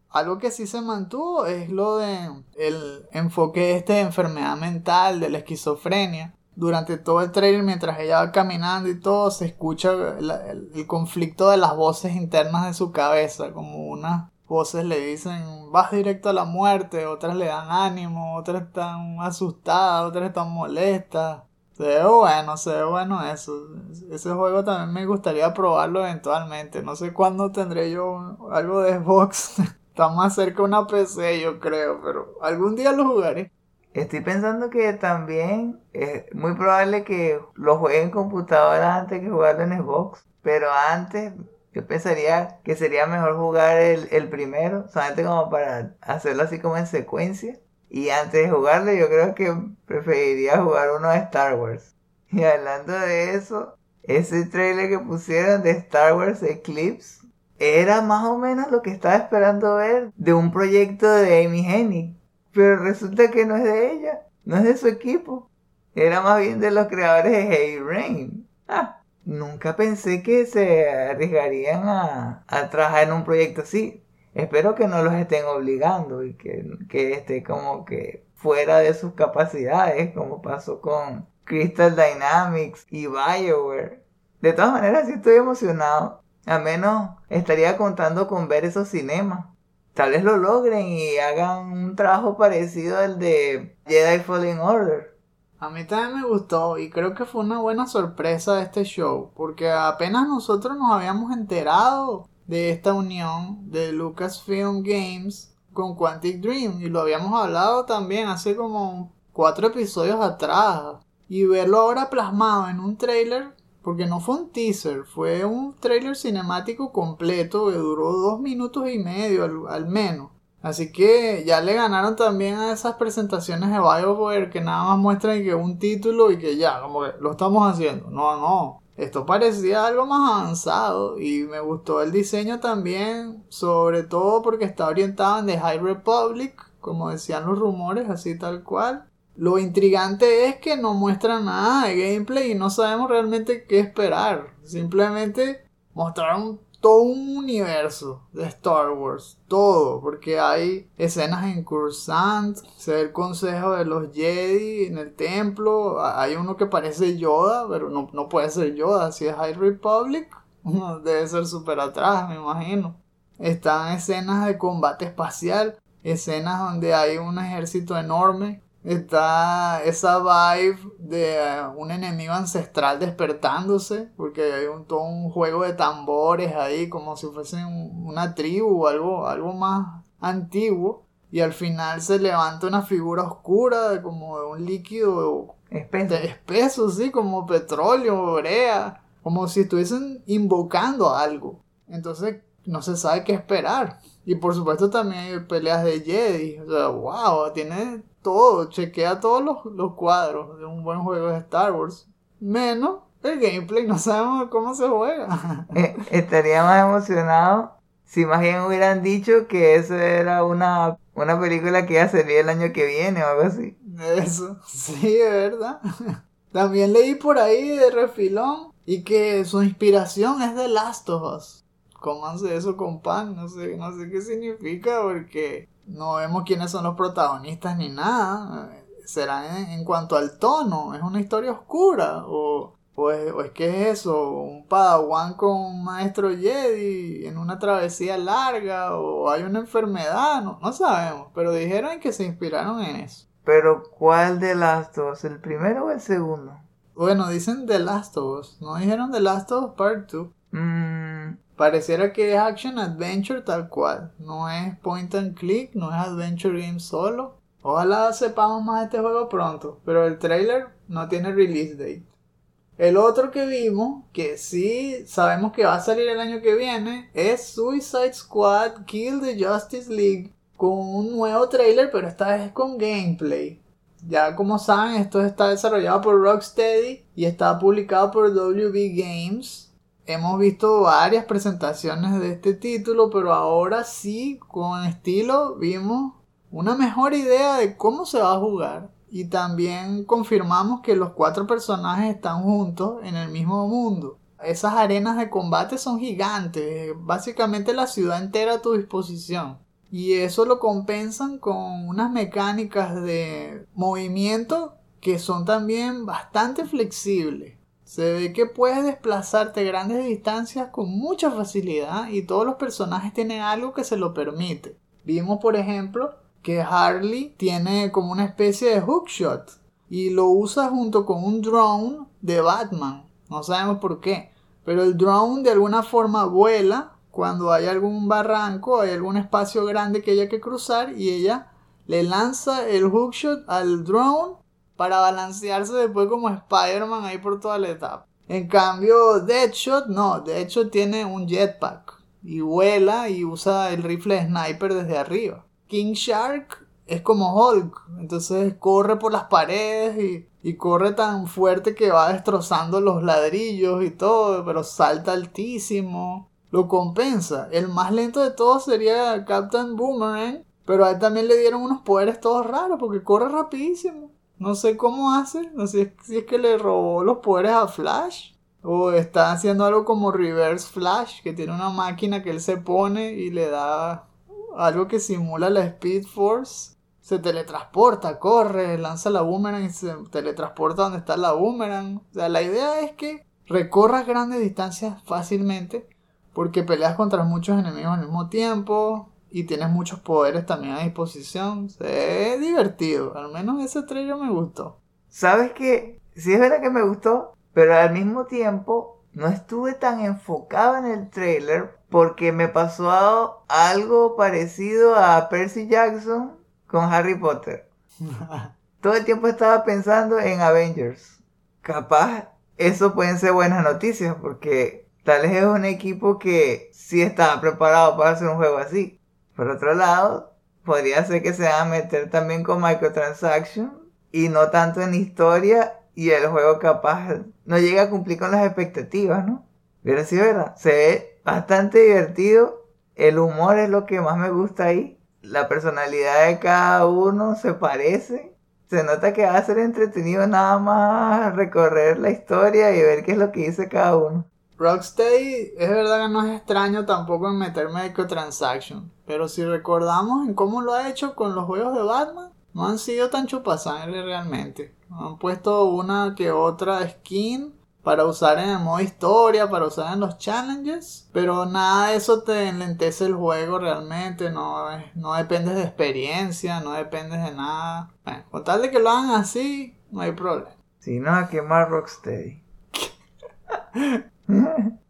Algo que sí se mantuvo es lo de el enfoque este de enfermedad mental, de la esquizofrenia. Durante todo el trailer, mientras ella va caminando y todo, se escucha el, conflicto de las voces internas de su cabeza, como unas voces le dicen vas directo a la muerte, otras le dan ánimo, otras están asustadas, otras están molestas. Se ve bueno, se ve bueno eso. Ese juego también me gustaría probarlo eventualmente. No sé cuándo tendré yo algo de Xbox Está más cerca una PC, yo creo, pero algún día lo jugaré. Estoy pensando que también es muy probable que lo juegue en computadora antes que jugarlo en Xbox. Pero antes yo pensaría que sería mejor jugar el, el primero, solamente como para hacerlo así como en secuencia. Y antes de jugarlo yo creo que preferiría jugar uno de Star Wars. Y hablando de eso, ese trailer que pusieron de Star Wars Eclipse era más o menos lo que estaba esperando ver de un proyecto de Amy Hennig. Pero resulta que no es de ella, no es de su equipo. Era más bien de los creadores de Hey Rain. Ah, nunca pensé que se arriesgarían a, trabajar en un proyecto así. Espero que no los estén obligando y que, que esté como que fuera de sus capacidades, como pasó con Crystal Dynamics y Bioware. De todas maneras, sí estoy emocionado. A menos estaría contando con ver esos cinemas. Tal vez lo logren y hagan un trabajo parecido al de Jedi Fallen Order. A mí también me gustó y creo que fue una buena sorpresa de este show, porque apenas nosotros nos habíamos enterado de esta unión de Lucasfilm Games con Quantic Dream y lo habíamos hablado también hace como cuatro episodios atrás y verlo ahora plasmado en un trailer porque no fue un teaser, fue un trailer cinemático completo que duró dos minutos y medio al, menos. Así que ya le ganaron también a esas presentaciones de BioWare que nada más muestran que un título y que ya, como que lo estamos haciendo. No, no. Esto parecía algo más avanzado y me gustó el diseño también, sobre todo porque está orientado en The High Republic, como decían los rumores, así tal cual. Lo intrigante es que no muestra nada de gameplay y no sabemos realmente qué esperar. Simplemente mostraron todo un universo de Star Wars, todo, porque hay escenas en Cursant, se ve el consejo de los Jedi en el templo, hay uno que parece Yoda, pero no, no puede ser Yoda, si es High Republic, debe ser súper atrás, me imagino. Están escenas de combate espacial, escenas donde hay un ejército enorme Está esa vibe de eh, un enemigo ancestral despertándose, porque hay un, todo un juego de tambores ahí, como si fuesen una tribu o algo, algo más antiguo. Y al final se levanta una figura oscura, como de un líquido espeso, espeso sí, como petróleo, brea, como si estuviesen invocando algo. Entonces no se sabe qué esperar. Y por supuesto también hay peleas de Jedi. O sea, wow, tiene todo, chequea todos los, cuadros de un buen juego de Star Wars. Menos el gameplay, no sabemos cómo se juega. Eh, estaría más emocionado si más bien hubieran dicho que eso era una, una película que iba a salir el año que viene o algo así. Eso, sí, de verdad. También leí por ahí de refilón y que su inspiración es de Last of Us. hace eso con pan, no sé, no sé qué significa porque no vemos quiénes son los protagonistas ni nada. Será en, cuanto al tono, es una historia oscura o, o, es, que es eso, un padawan con un maestro Jedi en una travesía larga o hay una enfermedad, no, no sabemos, pero dijeron que se inspiraron en eso. Pero ¿cuál de las dos? ¿El primero o el segundo? Bueno, dicen The Last of Us, no dijeron The Last of Us Part 2. Mmm Pareciera que es action adventure tal cual. No es point and click, no es adventure game solo. Ojalá sepamos más de este juego pronto, pero el trailer no tiene release date. El otro que vimos, que sí sabemos que va a salir el año que viene, es Suicide Squad Kill the Justice League con un nuevo trailer, pero esta vez con gameplay. Ya como saben, esto está desarrollado por Rocksteady y está publicado por WB Games hemos visto varias presentaciones de este título, pero ahora sí, con estilo, vimos una mejor idea de cómo se va a jugar. Y también confirmamos que los cuatro personajes están juntos en el mismo mundo. Esas arenas de combate son gigantes, básicamente la ciudad entera a tu disposición. Y eso lo compensan con unas mecánicas de movimiento que son también bastante flexibles. Se ve que puedes desplazarte grandes distancias con mucha facilidad y todos los personajes tienen algo que se lo permite. Vimos por ejemplo que Harley tiene como una especie de hookshot y lo usa junto con un drone de Batman. No sabemos por qué, pero el drone de alguna forma vuela cuando hay algún barranco, hay algún espacio grande que haya que cruzar y ella le lanza el hookshot al drone para balancearse después como Spider-Man ahí por toda la etapa. En cambio, Deadshot no, Deadshot tiene un jetpack y vuela y usa el rifle sniper desde arriba. King Shark es como Hulk, entonces corre por las paredes y, y corre tan fuerte que va destrozando los ladrillos y todo, pero salta altísimo. Lo compensa. El más lento de todos sería Captain Boomerang, pero a él también le dieron unos poderes todos raros porque corre rapidísimo. No sé cómo hace, no sé si es que le robó los poderes a Flash. O está haciendo algo como Reverse Flash, que tiene una máquina que él se pone y le da algo que simula la Speed Force. Se teletransporta, corre, lanza la boomerang y se teletransporta donde está la boomerang. O sea, la idea es que recorras grandes distancias fácilmente porque peleas contra muchos enemigos al mismo tiempo y tienes muchos poderes también a disposición. Es divertido, al menos ese trailer me gustó. ¿Sabes qué? Sí es verdad que me gustó, pero al mismo tiempo no estuve tan enfocado en el trailer porque me pasó algo parecido a Percy Jackson con Harry Potter. Todo el tiempo estaba pensando en Avengers. Capaz eso pueden ser buenas noticias porque tal vez es un equipo que sí estaba preparado para hacer un juego así. Por otro lado, podría ser que se van a meter también con microtransaction y no tanto en historia y el juego capaz no llega a cumplir con las expectativas, ¿no? Pero sí, ¿verdad? Se ve bastante divertido. El humor es lo que más me gusta ahí. La personalidad de cada uno se parece. Se nota que va a ser entretenido nada más recorrer la historia y ver qué es lo que dice cada uno. Rocksteady es verdad que no es extraño tampoco en meter microtransaction, pero si recordamos en cómo lo ha hecho con los juegos de Batman, no han sido tan chupasangre realmente. Han puesto una que otra skin para usar en el modo historia, para usar en los challenges, pero nada de eso te enlentece el juego realmente, no, no dependes de experiencia, no dependes de nada. Bueno, con tal de que lo hagan así, no hay problema. Si no, a quemar Rocksteady.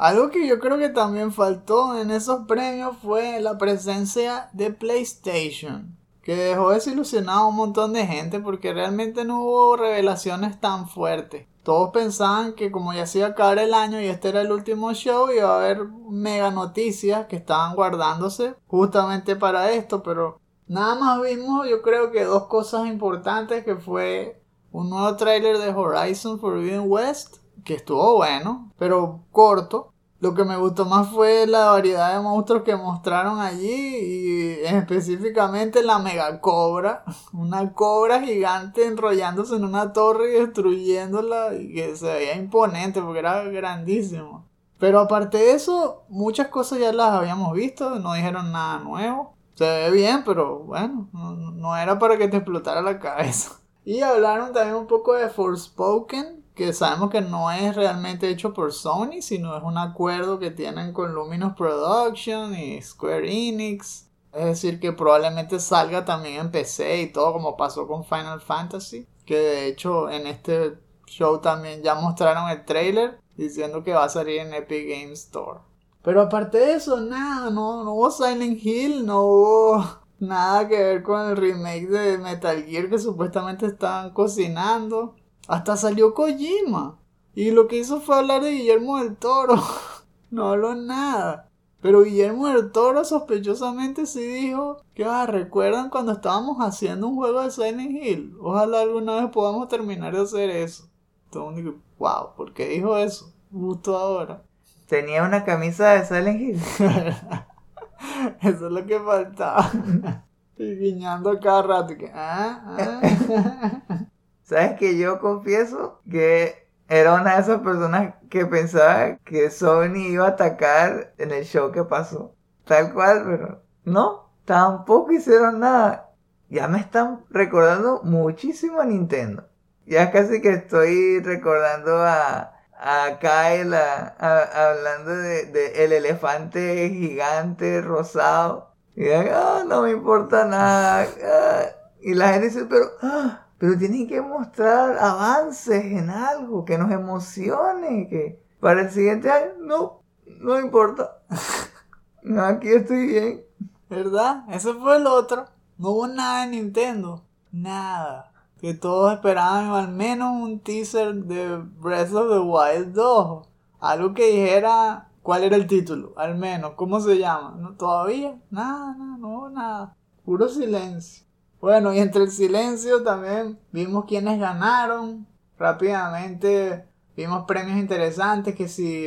Algo que yo creo que también faltó en esos premios fue la presencia de PlayStation, que dejó desilusionado a un montón de gente porque realmente no hubo revelaciones tan fuertes. Todos pensaban que como ya se iba a acabar el año y este era el último show, iba a haber mega noticias que estaban guardándose justamente para esto, pero nada más vimos yo creo que dos cosas importantes que fue un nuevo trailer de Horizon Forbidden West que estuvo bueno, pero corto. Lo que me gustó más fue la variedad de monstruos que mostraron allí y específicamente la mega cobra, una cobra gigante enrollándose en una torre y destruyéndola y que se veía imponente porque era grandísimo. Pero aparte de eso, muchas cosas ya las habíamos visto, no dijeron nada nuevo. Se ve bien, pero bueno, no, no era para que te explotara la cabeza. Y hablaron también un poco de Forspoken, que sabemos que no es realmente hecho por Sony, sino es un acuerdo que tienen con Luminous Production y Square Enix. Es decir, que probablemente salga también en PC y todo como pasó con Final Fantasy. Que de hecho en este show también ya mostraron el trailer diciendo que va a salir en Epic Games Store. Pero aparte de eso, nada, no, no hubo Silent Hill, no hubo nada que ver con el remake de Metal Gear que supuestamente estaban cocinando. Hasta salió Kojima. Y lo que hizo fue hablar de Guillermo del Toro. no habló nada. Pero Guillermo del Toro sospechosamente sí dijo que ah, recuerdan cuando estábamos haciendo un juego de Silent Hill. Ojalá alguna vez podamos terminar de hacer eso. Todo el mundo wow, ¿por qué dijo eso? Justo ahora. Tenía una camisa de Silent Hill. eso es lo que faltaba. y guiñando cada rato. Que, ah, ah. ¿Sabes que yo confieso que era una de esas personas que pensaba que Sony iba a atacar en el show que pasó? Tal cual, pero no, tampoco hicieron nada. Ya me están recordando muchísimo a Nintendo. Ya casi que estoy recordando a, a Kyle hablando de, el elefante gigante rosado. Y ah, no me importa nada. Ah". y la gente dice, pero ah, pero tienen que mostrar avances en algo que nos emocione, que para el siguiente año no, no importa. Aquí estoy bien. ¿Verdad? Eso fue el otro. No hubo nada en Nintendo. Nada. Que todos esperaban al menos un teaser de Breath of the Wild 2. Algo que dijera cuál era el título, al menos, cómo se llama. ¿No? Todavía, nada, nada, no hubo nada. Puro silencio. Bueno, y entre el silencio también vimos quienes ganaron. Rápidamente vimos premios interesantes que si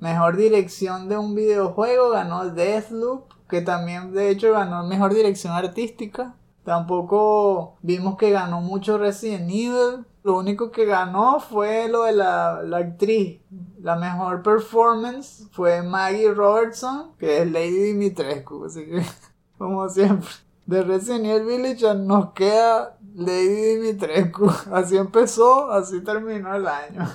mejor dirección de un videojuego ganó Deathloop, que también de hecho ganó mejor dirección artística. Tampoco vimos que ganó mucho Resident Evil. Lo único que ganó fue lo de la, la actriz. La mejor performance fue Maggie Robertson, que es Lady Dimitrescu. Así que, como siempre de Resident Evil Village nos queda Lady Dimitrescu. Así empezó, así terminó el año.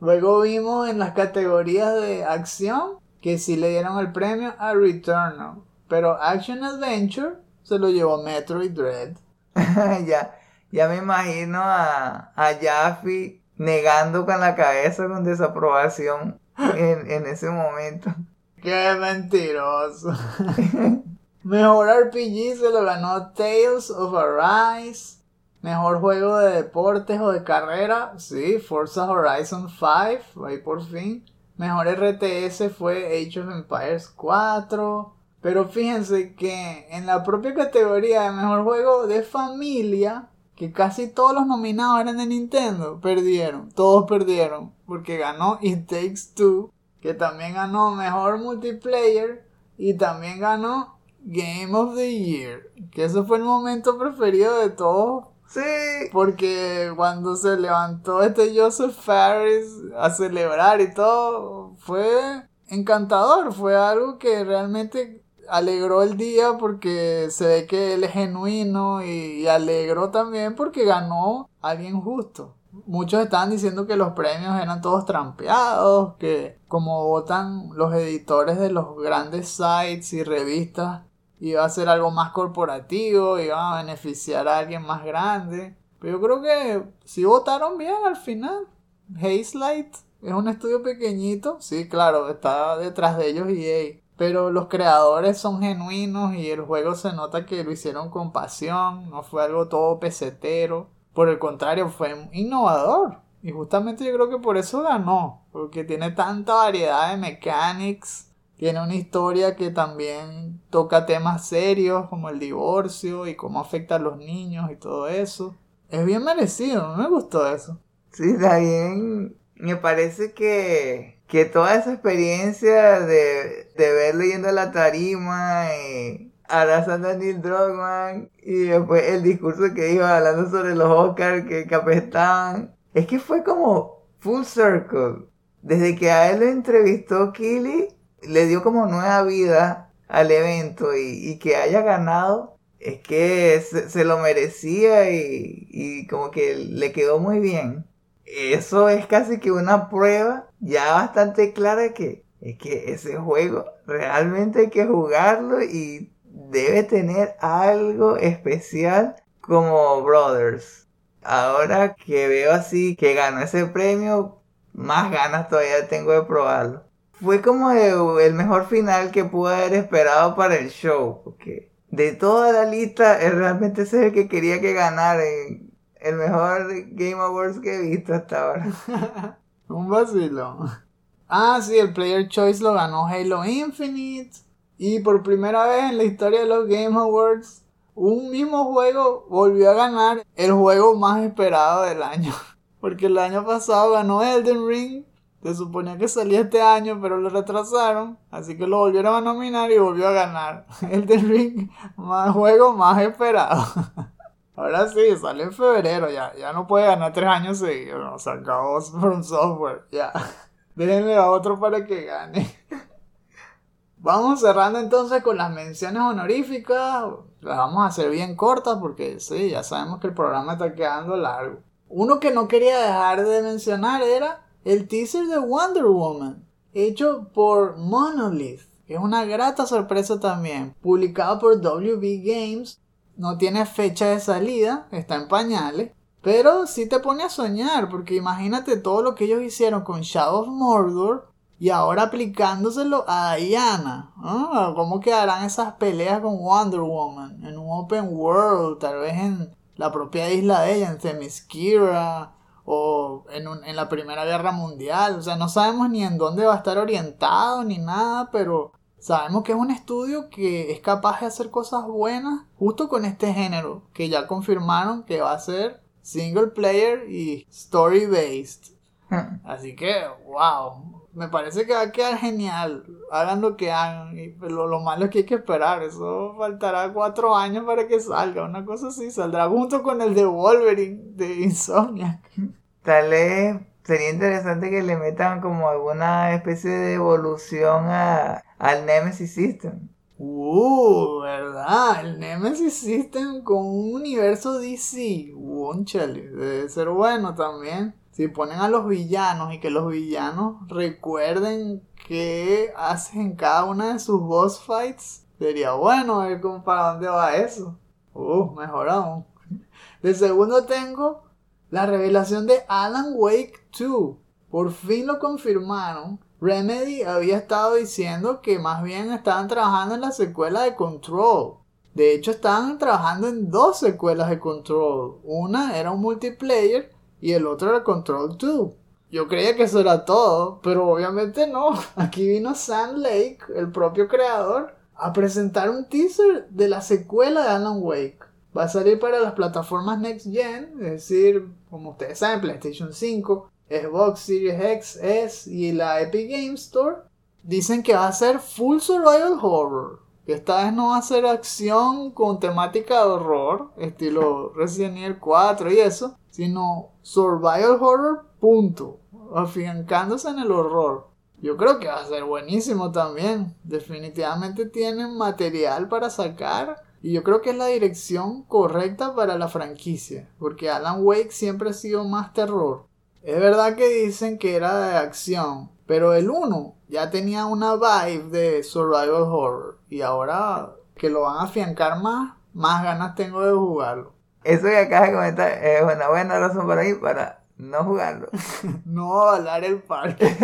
Luego vimos en las categorías de acción que sí le dieron el premio a Returnal. Pero Action Adventure se lo llevó Metroid Dread. ya, ya me imagino a, a Jaffe negando con la cabeza con desaprobación en, en ese momento. Qué mentiroso. Mejor RPG se lo ganó Tales of Arise. Mejor juego de deportes o de carrera, sí, Forza Horizon 5, ahí por fin. Mejor RTS fue Age of Empires 4. Pero fíjense que en la propia categoría de mejor juego de familia, que casi todos los nominados eran de Nintendo, perdieron. Todos perdieron. Porque ganó It Takes Two, que también ganó mejor multiplayer y también ganó Game of the Year. Que ese fue el momento preferido de todos Sí. porque cuando se levantó este Joseph Fares a celebrar y todo, fue encantador, fue algo que realmente alegró el día porque se ve que él es genuino y, y alegró también porque ganó alguien justo. Muchos estaban diciendo que los premios eran todos trampeados, que como votan los editores de los grandes sites y revistas, iba a ser algo más corporativo, iba a beneficiar a alguien más grande. Pero yo creo que sí votaron bien al final. Hazelight es un estudio pequeñito, sí, claro, está detrás de ellos EA. Pero los creadores son genuinos y el juego se nota que lo hicieron con pasión, no fue algo todo pesetero. Por el contrario, fue innovador. Y justamente yo creo que por eso ganó, porque tiene tanta variedad de mechanics, tiene una historia que también toca temas serios como el divorcio y cómo afecta a los niños y todo eso. Es bien merecido, me gustó eso. Sí, bien. Me parece que, que toda esa experiencia de, de verlo yendo a la tarima y abrazando a Neil Druckmann y después el discurso que iba hablando sobre los Oscars que, que apestaban, es que fue como full circle. Desde que a él lo entrevistó Killy, le dio como nueva vida al evento y, que haya ganado, es que se, se lo merecía y, y como que le quedó muy bien. Eso es casi que una prueba ya bastante clara que es que ese juego realmente hay que jugarlo y debe tener algo especial como Brothers. Ahora que veo así que ganó ese premio, más ganas todavía tengo de probarlo. Fue como el, mejor final que pude haber esperado para el show, porque de toda la lista, eh, realmente ese es el que quería que ganara. El mejor Game Awards que he visto hasta ahora. Un vacilo. Ah, sí, el Player Choice lo ganó Halo Infinite. Y por primera vez en la historia de los Game Awards, un mismo juego volvió a ganar el juego más esperado del año. Porque el año pasado ganó Elden Ring. Se suponía que salía este año, pero lo retrasaron. Así que lo volvieron a nominar y volvió a ganar. Elden Ring, más juego más esperado. Ahora sí, sale en febrero ya. Ya no puede ganar tres años seguidos. No, se acabó From Software. Ya. Déjenle a otro para que gane. Vamos cerrando entonces con las menciones honoríficas. Las vamos a hacer bien cortas porque sí, ya sabemos que el programa está quedando largo. Uno que no quería dejar de mencionar era el teaser de Wonder Woman, hecho por Monolith, es una grata sorpresa también, publicado por WB Games. No tiene fecha de salida, está en pañales, pero sí te pone a soñar, porque imagínate todo lo que ellos hicieron con Shadow of Mordor y ahora aplicándoselo a Diana. ¿ah? ¿Cómo quedarán esas peleas con Wonder Woman? En un open world, tal vez en la propia isla de ella, en Themyscira o en, un- en la Primera Guerra Mundial. O sea, no sabemos ni en dónde va a estar orientado ni nada, pero sabemos que es un estudio que es capaz de hacer cosas buenas justo con este género, que ya confirmaron que va a ser single player y story based. Así que, wow, me parece que va a quedar genial. Hagan lo que hagan. Y lo, lo malo es que hay que esperar. Eso faltará cuatro años para que salga. Una cosa así. Saldrá junto con el de Wolverine de Insomniac. Tal vez sería interesante que le metan como alguna especie de evolución a, al Nemesis System. Uh, ¿verdad? El Nemesis System con un universo DC. Wonchale, debe ser bueno también. Si ponen a los villanos y que los villanos recuerden qué hacen en cada una de sus boss fights, sería bueno ver cómo para dónde va eso. Uh, mejor aún. De segundo tengo la revelación de Alan Wake 2. Por fin lo confirmaron. Remedy había estado diciendo que más bien estaban trabajando en la secuela de Control. De hecho, estaban trabajando en dos secuelas de Control. Una era un multiplayer y el otro era Control 2. Yo creía que eso era todo, pero obviamente no. Aquí vino Sam Lake, el propio creador, a presentar un teaser de la secuela de Alan Wake. Va a salir para las plataformas Next Gen, es decir, como ustedes saben, PlayStation 5, Xbox Series X, S y la Epic Games Store. Dicen que va a ser full survival horror. Que esta vez no va a ser acción con temática de horror, estilo Resident Evil 4 y eso, sino survival horror, punto. Afiancándose en el horror. Yo creo que va a ser buenísimo también. Definitivamente tienen material para sacar. Y yo creo que es la dirección correcta para la franquicia. Porque Alan Wake siempre ha sido más terror. Es verdad que dicen que era de acción. Pero el 1 ya tenía una vibe de survival horror. Y ahora que lo van a afiancar más, más ganas tengo de jugarlo. Eso que acabas de comentar es una buena razón para ir para no jugarlo. no avalar el parque.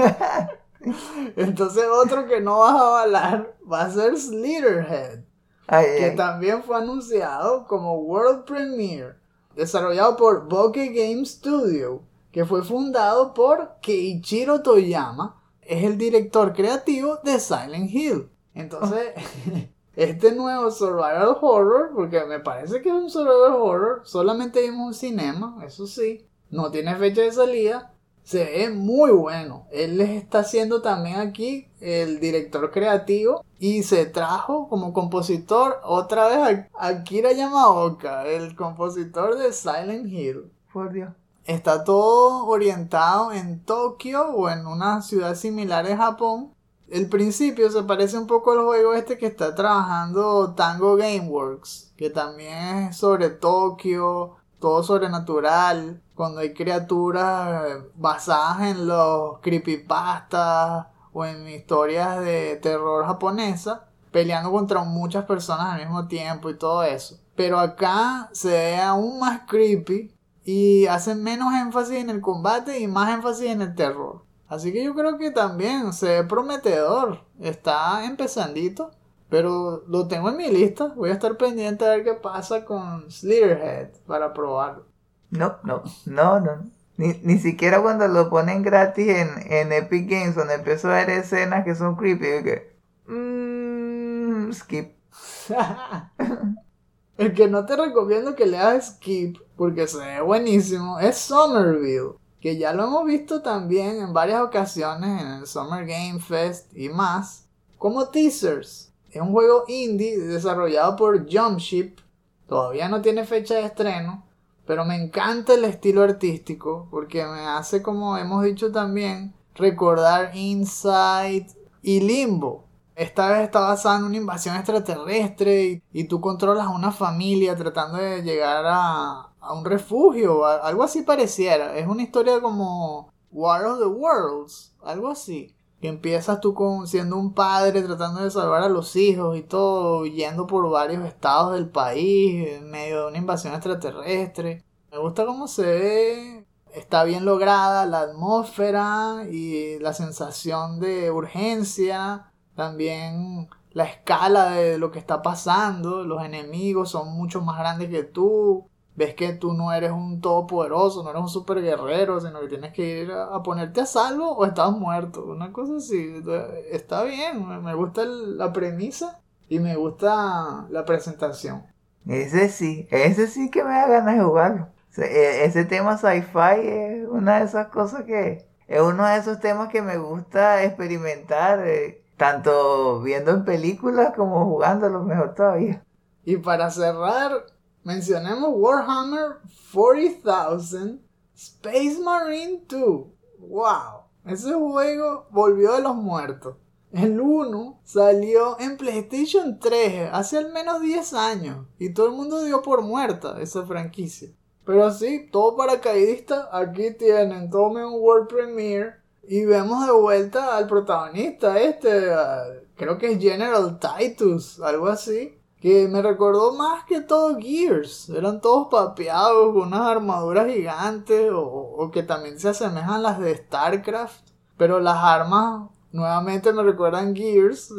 Entonces otro que no vas a avalar va a ser Slitherhead. que también fue anunciado como World Premiere. Desarrollado por Bokeh Game Studio. Que fue fundado por Keiichiro Toyama. Es el director creativo de Silent Hill. Entonces... este nuevo survival horror, porque me parece que es un survival horror, solamente vimos un cinema, eso sí, no tiene fecha de salida, se ve muy bueno. Él les está haciendo también aquí el director creativo y se trajo como compositor otra vez a Akira Yamaoka, el compositor de Silent Hill. Por Dios. Está todo orientado en Tokio o en una ciudad similar en Japón el principio se parece un poco al juego este que está trabajando Tango Gameworks, que también es sobre Tokio, todo sobrenatural, cuando hay criaturas eh, basadas en los creepypastas o en historias de terror japonesa, peleando contra muchas personas al mismo tiempo y todo eso. Pero acá se ve aún más creepy y hacen menos énfasis en el combate y más énfasis en el terror. Así que yo creo que también se ve prometedor. Está empezandito. Pero lo tengo en mi lista. Voy a estar pendiente a ver qué pasa con Slitherhead para probarlo. No, no, no, no. Ni, siquiera cuando lo ponen gratis en, en Epic Games, donde empiezo a ver escenas que son creepy, y que. Mmm, skip. El que no te recomiendo que le hagas skip, porque se ve buenísimo, es Somerville que ya lo hemos visto también en varias ocasiones en el Summer Game Fest y más, como teasers. Es un juego indie desarrollado por Jumpship, todavía no tiene fecha de estreno, pero me encanta el estilo artístico porque me hace, como hemos dicho también, recordar Inside y Limbo. Esta vez está basada en una invasión extraterrestre y, y tú controlas a una familia tratando de llegar a, a un refugio, algo así pareciera. Es una historia como War of the Worlds, algo así. Que empiezas tú con, siendo un padre tratando de salvar a los hijos y todo, yendo por varios estados del país en medio de una invasión extraterrestre. Me gusta cómo se ve, está bien lograda la atmósfera y la sensación de urgencia. También la escala de lo que está pasando, los enemigos son mucho más grandes que tú ves que tú no eres un todopoderoso, no eres un super guerrero, sino que tienes que ir a, ponerte a salvo o estás muerto. Una cosa así. Está bien, me gusta la premisa y me gusta la presentación. Ese sí, ese sí que me da ganas de jugarlo. E, ese tema sci-fi es una de esas cosas que es uno de esos temas que me gusta experimentar, eh, tanto viendo en películas como jugándolo mejor todavía. Y para cerrar, mencionemos Warhammer 40,000 Space Marine 2. ¡Wow! Ese juego volvió de los muertos. El 1 salió en PlayStation 3 hace al menos 10 años y todo el mundo dio por muerta esa franquicia. Pero sí, todo paracaidista, aquí tienen, tome un World Premiere y vemos de vuelta al protagonista este, creo que es General Titus, algo así que me recordó más que todo Gears. Eran todos papeados con unas armaduras gigantes o, que también se asemejan las de StarCraft. Pero las armas nuevamente me recuerdan Gears,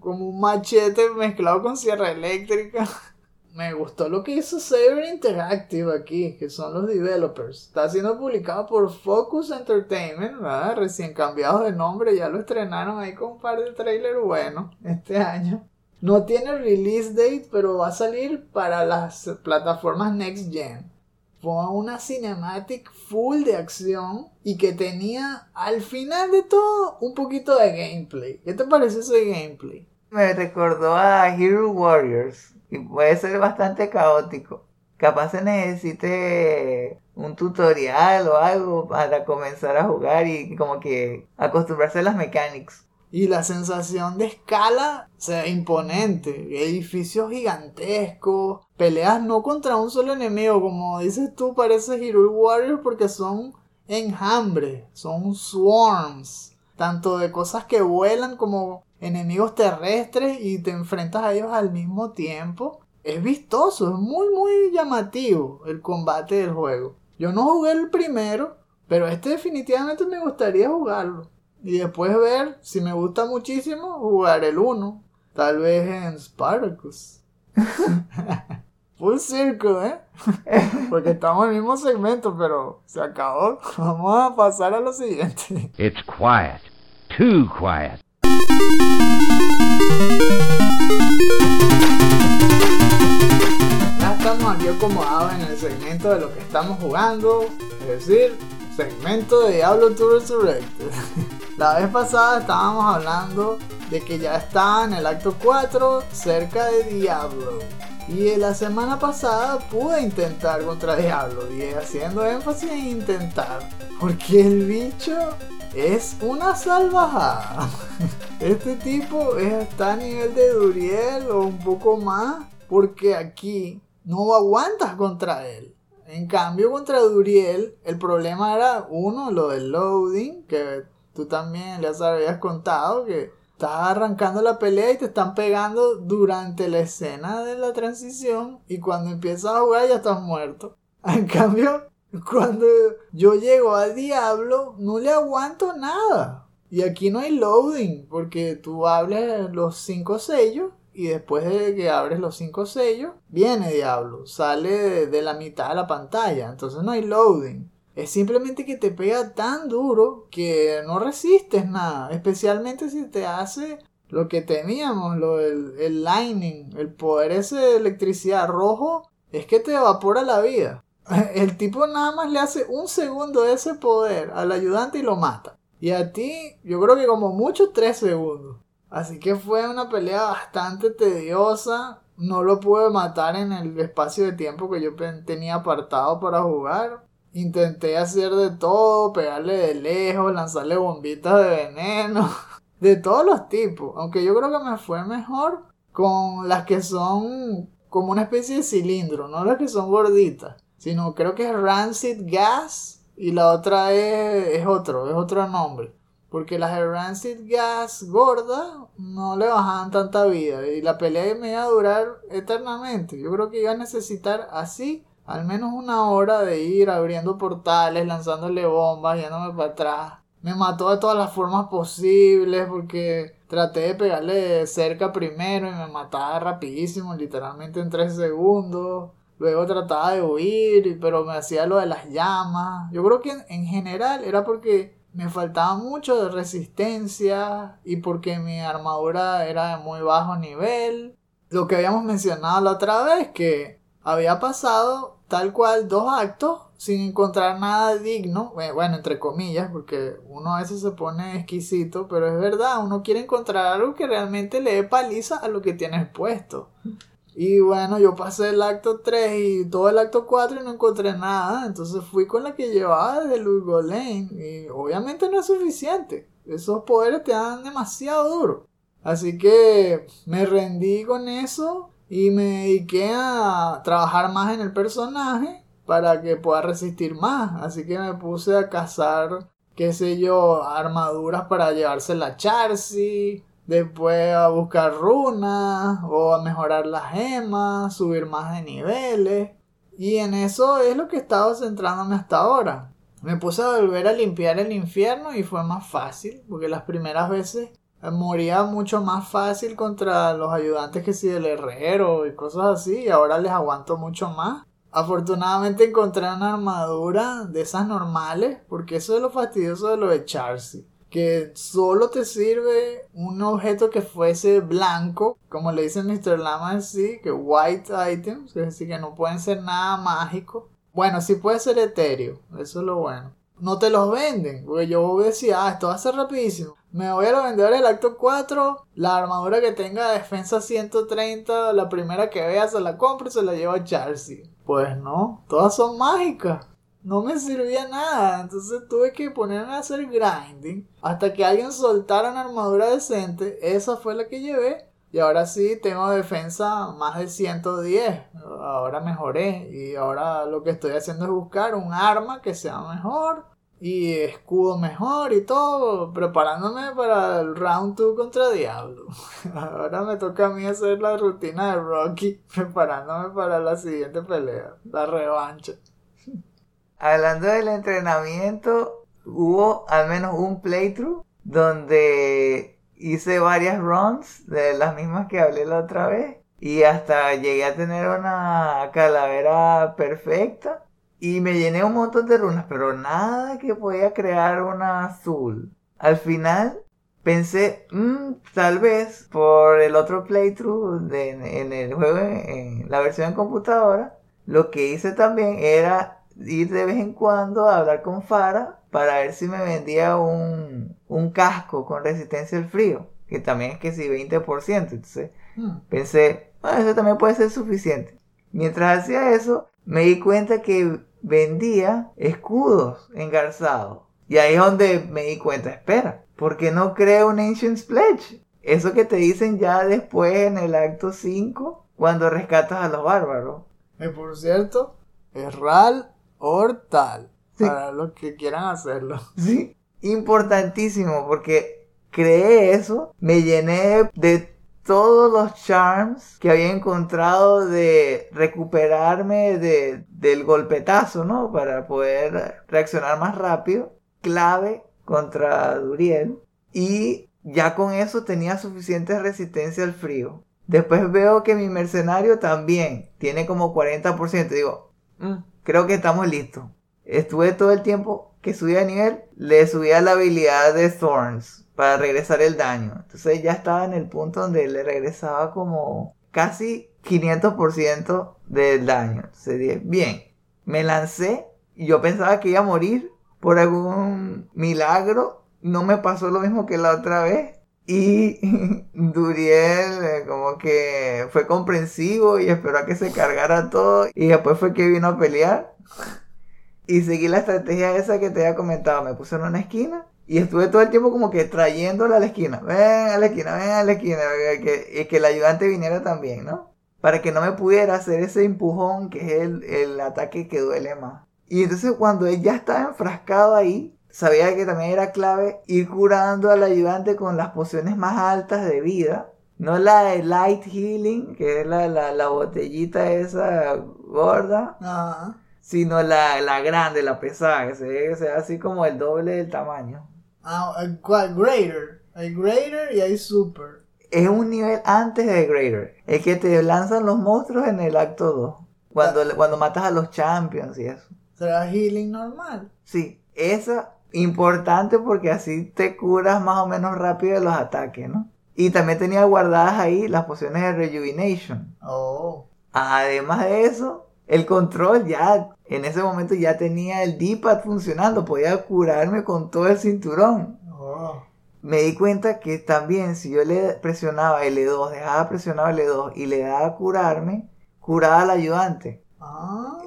como un machete mezclado con sierra eléctrica. me gustó lo que hizo Saber Interactive aquí, que son los developers. Está siendo publicado por Focus Entertainment, ¿verdad? recién cambiado de nombre, ya lo estrenaron ahí con un par de trailers buenos este año. No tiene release date, pero va a salir para las plataformas Next Gen. Fue una cinematic full de acción y que tenía al final de todo un poquito de gameplay. ¿Qué te parece ese gameplay? Me recordó a Hero Warriors y puede ser bastante caótico. Capaz se necesite un tutorial o algo para comenzar a jugar y como que acostumbrarse a las mecánicas. Y la sensación de escala, sea, imponente. Edificios gigantescos. Peleas no contra un solo enemigo, como dices tú, parece Hero Warriors porque son enjambres, son swarms. Tanto de cosas que vuelan como enemigos terrestres y te enfrentas a ellos al mismo tiempo. Es vistoso, es muy muy llamativo el combate del juego. Yo no jugué el primero, pero este definitivamente me gustaría jugarlo. Y después ver si me gusta muchísimo jugar el 1. Tal vez en Spartacus. Full circle, ¿eh? Porque estamos en el mismo segmento, pero se acabó. Vamos a pasar a lo siguiente. It's quiet. Too quiet. Ya estamos aquí acomodados en el segmento de lo que estamos jugando, es decir, segmento de Diablo 2 Resurrected. La vez pasada estábamos hablando de que ya está en el acto 4 cerca de Diablo. Y en la semana pasada pude intentar contra Diablo y haciendo énfasis en intentar. Porque el bicho es una salvajada. Este tipo está a nivel de Duriel o un poco más. Porque aquí no aguantas contra él. En cambio, contra Duriel, el problema era uno, lo del loading, que tú también les habías contado, que estás arrancando la pelea y te están pegando durante la escena de la transición y cuando empiezas a jugar ya estás muerto. En cambio, cuando yo llego al diablo, no le aguanto nada. Y aquí no hay loading, porque tú hables los cinco sellos y después de que abres los cinco sellos, viene diablo, sale de, la mitad de la pantalla. Entonces no hay loading. Es simplemente que te pega tan duro que no resistes nada. Especialmente si te hace lo que teníamos, lo del el lightning, el poder ese de electricidad rojo, es que te evapora la vida. El tipo nada más le hace un segundo de ese poder al ayudante y lo mata. Y a ti, yo creo que como mucho tres segundos. Así que fue una pelea bastante tediosa. No lo pude matar en el espacio de tiempo que yo tenía apartado para jugar. Intenté hacer de todo, pegarle de lejos, lanzarle bombitas de veneno, de todos los tipos. Aunque yo creo que me fue mejor con las que son como una especie de cilindro, no las que son gorditas, sino creo que es Rancid Gas y la otra es, es otro, es otro nombre. Porque las de Gas gordas no le bajaban tanta vida y la pelea me iba a durar eternamente. Yo creo que iba a necesitar así al menos una hora de ir abriendo portales, lanzándole bombas, yéndome para atrás. Me mató de todas las formas posibles porque traté de pegarle cerca primero y me mataba rapidísimo, literalmente en 3 segundos. Luego trataba de huir, pero me hacía lo de las llamas. Yo creo que en general era porque me faltaba mucho de resistencia y porque mi armadura era de muy bajo nivel. Lo que habíamos mencionado la otra vez, que había pasado tal cual dos actos sin encontrar nada digno, bueno, entre comillas, porque uno a veces se pone exquisito, pero es verdad, uno quiere encontrar algo que realmente le dé paliza a lo que tienes puesto. Y bueno, yo pasé el acto 3 y todo el acto 4 y no encontré nada, entonces fui con la que llevaba desde Lane y obviamente no es suficiente, esos poderes te dan demasiado duro. Así que me rendí con eso y me dediqué a trabajar más en el personaje para que pueda resistir más. Así que me puse a cazar, qué sé yo, armaduras para llevarse la Charcy. Después a buscar runas o a mejorar las gemas, subir más de niveles. Y en eso es lo que he estado centrándome hasta ahora. Me puse a volver a limpiar el infierno y fue más fácil, porque las primeras veces moría mucho más fácil contra los ayudantes que si del herrero y cosas así y ahora les aguanto mucho más. Afortunadamente encontré una armadura de esas normales porque eso es lo fastidioso de lo de Charcy. Que solo te sirve un objeto que fuese blanco, como le dice Mr. Lama así, que white items, es decir, que no pueden ser nada mágico. Bueno, sí puede ser etéreo, eso es lo bueno. No te los venden, porque yo decía, ah, esto va a ser rapidísimo. Me voy a los vendedores del acto 4, la armadura que tenga defensa 130, la primera que vea se la compro y se la llevo a Chelsea. Pues no, todas son mágicas no me servía nada. Entonces tuve que ponerme a hacer grinding hasta que alguien soltara una armadura decente. Esa fue la que llevé. Y ahora sí tengo defensa más de 110. Ahora mejoré. Y ahora lo que estoy haciendo es buscar un arma que sea mejor. Y escudo mejor y todo. Preparándome para el round 2 contra Diablo. Ahora me toca a mí hacer la rutina de Rocky. Preparándome para la siguiente pelea. La revancha. Hablando del entrenamiento, hubo al menos un playthrough donde hice varias runs de las mismas que hablé la otra vez y hasta llegué a tener una calavera perfecta y me llené un montón de runas, pero nada que podía crear una azul. Al final pensé, mm, tal vez por el otro playthrough de, en el juego, en la versión en computadora, lo que hice también era ir de vez en cuando a hablar con Fara para ver si me vendía un, un casco con resistencia al frío, que también es que si 20%. Entonces Hmm. pensé, "Ah, eso también puede ser suficiente. Mientras hacía eso, me di cuenta que vendía escudos engarzados. Y ahí es donde me di cuenta, espera, ¿por qué no creo un Ancient Pledge? Eso que te dicen ya después en el acto 5, cuando rescatas a los bárbaros. Y por cierto, es RAL Hortal. Sí. Para los que quieran hacerlo. Sí, importantísimo porque creé eso, me llené de todos los charms que había encontrado de recuperarme de, del golpetazo, ¿no? Para poder reaccionar más rápido. Clave contra Duriel. Y ya con eso tenía suficiente resistencia al frío. Después veo que mi mercenario también tiene como 40%. Digo, "Mm, creo que estamos listos. Estuve todo el tiempo que subía de nivel, le subía la habilidad de Thorns para regresar el daño. Entonces ya estaba en el punto donde le regresaba como casi 500% del daño. Entonces bien, me lancé y yo pensaba que iba a morir por algún milagro. No me pasó lo mismo que la otra vez. Y Duriel eh, como que fue comprensivo y esperó a que se cargara todo. Y después fue que vino a pelear. Y seguí la estrategia esa que te había comentado. Me puse en una esquina y estuve todo el tiempo como que trayéndola a la esquina. Ven a la esquina, ven a la esquina. eh, Que, y que el ayudante viniera también, ¿no? Para que no me pudiera hacer ese empujón que es el, el ataque que duele más. Y entonces cuando él ya estaba enfrascado ahí, sabía que también era clave ir curando al ayudante con las pociones más altas de vida. No la de light healing, que es la, la, la botellita esa gorda Ajá. sino la, la grande, la pesada, que se sea así como el doble del tamaño. Ah, ¿cuál? Greater. Hay Greater y hay Super. Es un nivel antes de Greater, el que te lanzan los monstruos en el acto 2, cuando, cuando matas a los champions y eso. ¿Será Healing normal? Sí, esa importante porque así te curas más o menos rápido de los ataques, ¿no? Y también tenía guardadas ahí las pociones de Rejuvenation. Oh. Además de eso, el control ya, en ese momento ya tenía el D-pad funcionando, podía curarme con todo el cinturón. Oh. Me di cuenta que también si yo le presionaba L2, dejaba presionado L2 y le daba a curarme, curaba al ayudante. Ah.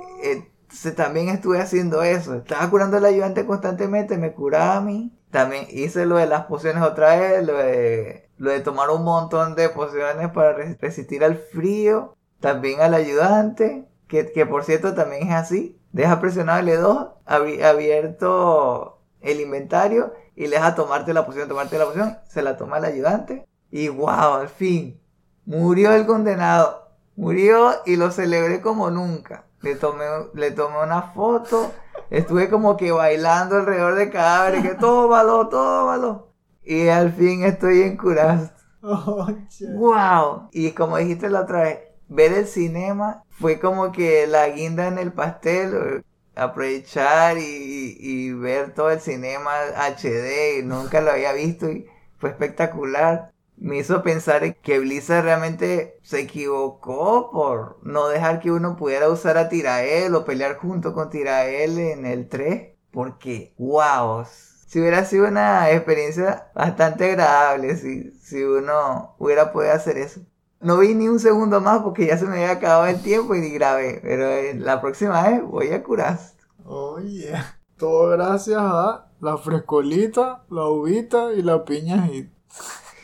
Entonces también estuve haciendo eso. Estaba curando al ayudante constantemente, me curaba a mí. También hice lo de las pociones otra vez, lo de, lo de tomar un montón de pociones para re- resistir al frío. También al ayudante, que, que por cierto también es así. Deja presionado L2, abri- abierto el inventario y le deja tomarte la poción, tomarte la poción. Se la toma el ayudante. Y wow, al fin. Murió el condenado. Murió y lo celebré como nunca. Le tomé, le tomé una foto. Estuve como que bailando alrededor de cadáveres. Que tómalo, tómalo. Y al fin estoy en Curast. Oh. ¡Wow! Y como dijiste la otra vez, ver el cinema fue como que la guinda en el pastel. aprovechar y, y ver todo el cinema HD, nunca lo había visto y fue espectacular. Me hizo pensar que Blizzard realmente se equivocó por no dejar que uno pudiera usar a Tirael o pelear junto con Tirael en el 3. Porque, wow, si hubiera sido una experiencia bastante agradable si, si uno hubiera podido hacer eso. No vi ni un segundo más porque ya se me había acabado el tiempo y ni grabé. Pero la próxima vez voy a curar. Oye, todo gracias a la frescolita, la uvita y la piña.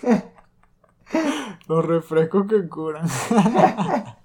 Los refrescos que curan.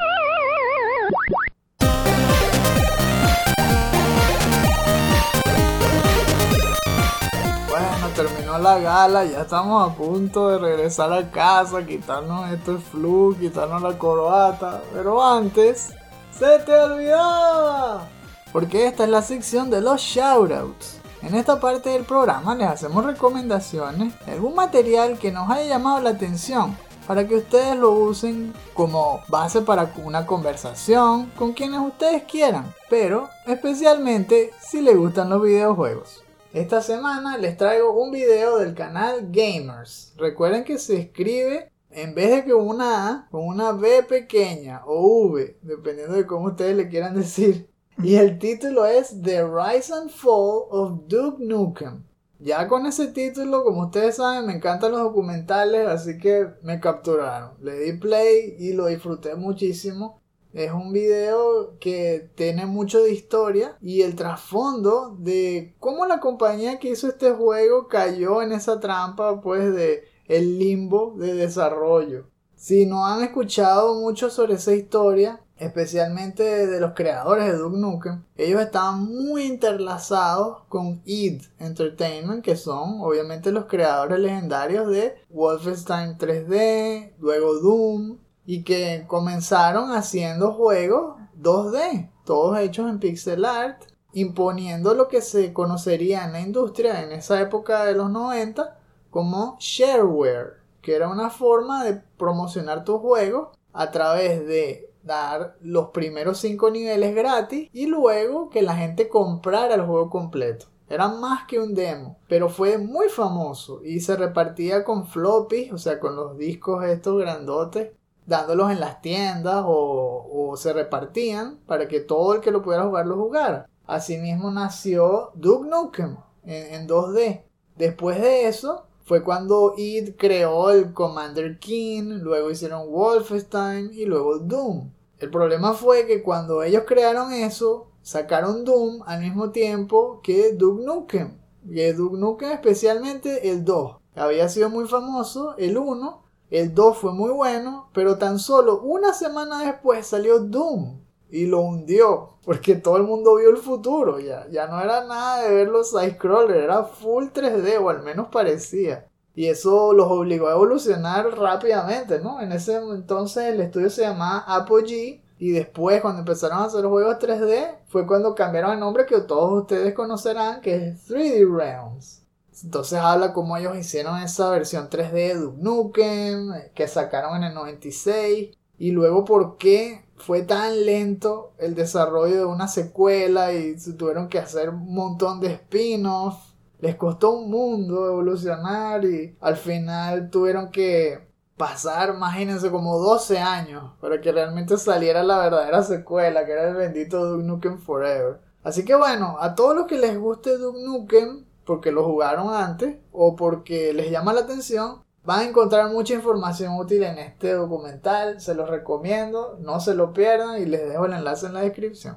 Bueno, terminó la gala, ya estamos a punto de regresar a casa, quitarnos este flu, quitarnos la corbata. Pero antes, ¡se te olvidaba! Porque esta es la sección de los shoutouts. En esta parte del programa les hacemos recomendaciones de algún material que nos haya llamado la atención para que ustedes lo usen como base para una conversación con quienes ustedes quieran, pero especialmente si les gustan los videojuegos. Esta semana les traigo un video del canal Gamers. Recuerden que se escribe en vez de que una A, con una B pequeña o V, dependiendo de cómo ustedes le quieran decir. Y el título es The Rise and Fall of Duke Nukem. Ya con ese título, como ustedes saben, me encantan los documentales, así que me capturaron. Le di play y lo disfruté muchísimo. Es un video que tiene mucho de historia y el trasfondo de cómo la compañía que hizo este juego cayó en esa trampa pues de el limbo de desarrollo. Si no han escuchado mucho sobre esa historia, especialmente de los creadores de Duke Nukem, ellos estaban muy interlazados con id Entertainment, que son obviamente los creadores legendarios de Wolfenstein 3D, luego Doom, y que comenzaron haciendo juegos 2D, todos hechos en pixel art, imponiendo lo que se conocería en la industria en esa época de los 90 como shareware, que era una forma de promocionar tus juegos a través de dar los primeros 5 niveles gratis y luego que la gente comprara el juego completo. Era más que un demo, pero fue muy famoso y se repartía con floppy, o sea, con los discos estos grandotes, dándolos en las tiendas o, se repartían para que todo el que lo pudiera jugar lo jugara. Asimismo nació Duke Nukem en, en 2D. Después de eso, fue cuando id creó el Commander King, luego hicieron Wolfenstein y luego Doom. El problema fue que cuando ellos crearon eso, sacaron Doom al mismo tiempo que Duke Nukem. Y Duke Nukem especialmente el 2. Había sido muy famoso el 1, el 2 fue muy bueno, pero tan solo una semana después salió Doom y lo hundió. Porque todo el mundo vio el futuro ya. Ya no era nada de ver los side-scrollers, era full 3D o al menos parecía. Y eso los obligó a evolucionar rápidamente, ¿no? En ese entonces el estudio se llamaba Apogee. Y después, cuando empezaron a hacer juegos 3D, fue cuando cambiaron el nombre que todos ustedes conocerán, que es 3D Realms. Entonces habla cómo ellos hicieron esa versión 3D de Duke Nukem, que sacaron en el 96. Y luego por qué fue tan lento el desarrollo de una secuela y tuvieron que hacer un montón de spin-offs. Les costó un mundo evolucionar y al final tuvieron que pasar, imagínense, como 12 años para que realmente saliera la verdadera secuela, que era el bendito Duke Nukem Forever. Así que bueno, a todos los que les guste Duke Nukem, porque lo jugaron antes o porque les llama la atención, Van a encontrar mucha información útil en este documental, se los recomiendo, no se lo pierdan y les dejo el enlace en la descripción.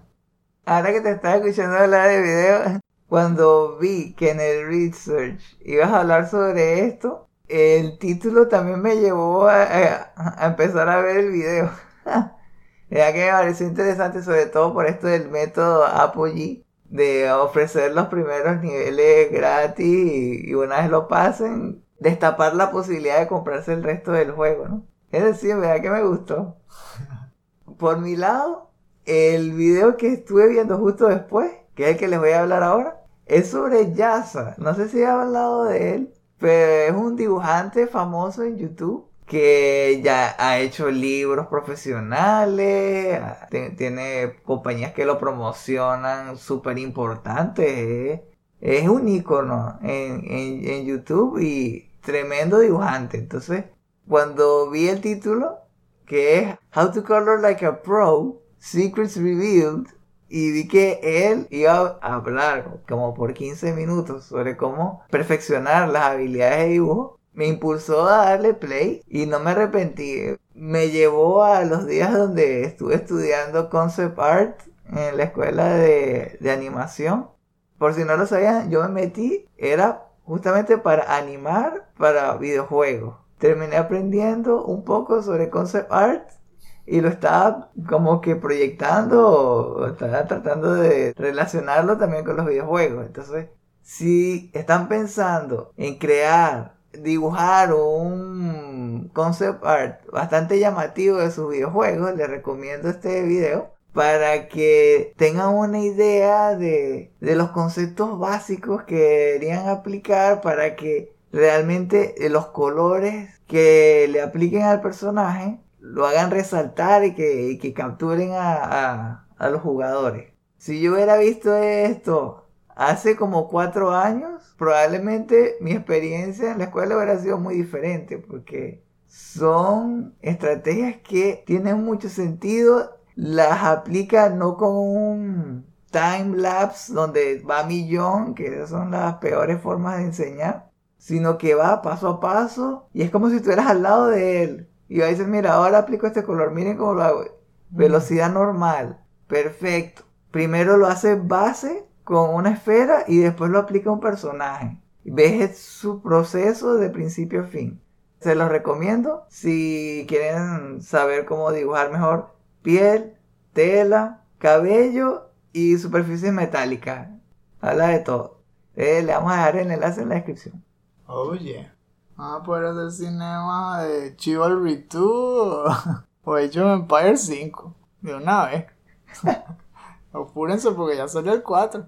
Ahora que te estaba escuchando hablar de video, cuando vi que en el research ibas a hablar sobre esto, el título también me llevó a, empezar a ver el video. ya que me pareció interesante, sobre todo por esto del método Apogee, de ofrecer los primeros niveles gratis y una vez lo pasen, destapar la posibilidad de comprarse el resto del juego, ¿no? Es decir, ¿verdad que me gustó? Por mi lado, el video que estuve viendo justo después, que es el que les voy a hablar ahora, es sobre Yasa. No sé si he hablado de él, pero es un dibujante famoso en YouTube que ya ha hecho libros profesionales, tiene compañías que lo promocionan súper importantes, eh. es un ícono en, en- en YouTube y tremendo dibujante. Entonces, cuando vi el título, que es How to Color Like a Pro, Secrets Revealed, y vi que él iba a hablar como por 15 minutos sobre cómo perfeccionar las habilidades de dibujo, me impulsó a darle play y no me arrepentí. Me llevó a los días donde estuve estudiando concept art en la escuela de, de animación. Por si no lo sabían, yo me metí, era justamente para animar para videojuegos. Terminé aprendiendo un poco sobre concept art y lo estaba como que proyectando, estaba tratando de relacionarlo también con los videojuegos. Entonces, si están pensando en crear, dibujar un concept art bastante llamativo de sus videojuegos, les recomiendo este video para que tengan una idea de, de los conceptos básicos que deberían aplicar para que realmente eh, los colores que le apliquen al personaje lo hagan resaltar y que, que capturen a, a- a los jugadores. Si yo hubiera visto esto hace como cuatro años, probablemente mi experiencia en la escuela hubiera sido muy diferente porque son estrategias que tienen mucho sentido, las aplica no con un time lapse donde va a millón, que esas son las peores formas de enseñar, sino que va paso a paso y es como si estuvieras al lado de él. Y va a decir, mira, ahora aplico este color, miren cómo lo hago. Velocidad normal, perfecto. Primero lo hace base con una esfera y después lo aplica a un personaje. Ves su proceso de principio a fin. Se los recomiendo si quieren saber cómo dibujar mejor piel, tela, cabello y superficies metálicas. Habla de todo. Eh, le vamos a dejar el enlace en la descripción. Oye, vamos a poder hacer cinema de Chivalry 2 o, Age of Empire 5 de una vez. Apúrense porque ya salió el 4.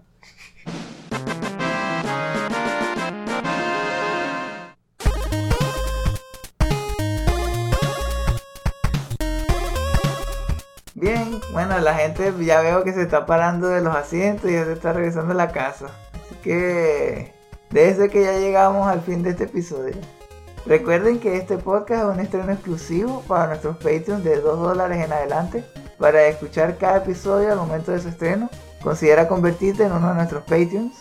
Bueno, la gente ya veo que se está parando de los asientos y ya se está regresando a la casa. Así que desde que ya llegamos al fin de este episodio. Recuerden que este podcast es un estreno exclusivo para nuestros Patreons de 2 dólares en adelante. Para escuchar cada episodio al momento de su estreno, considera convertirte en uno de nuestros Patreons.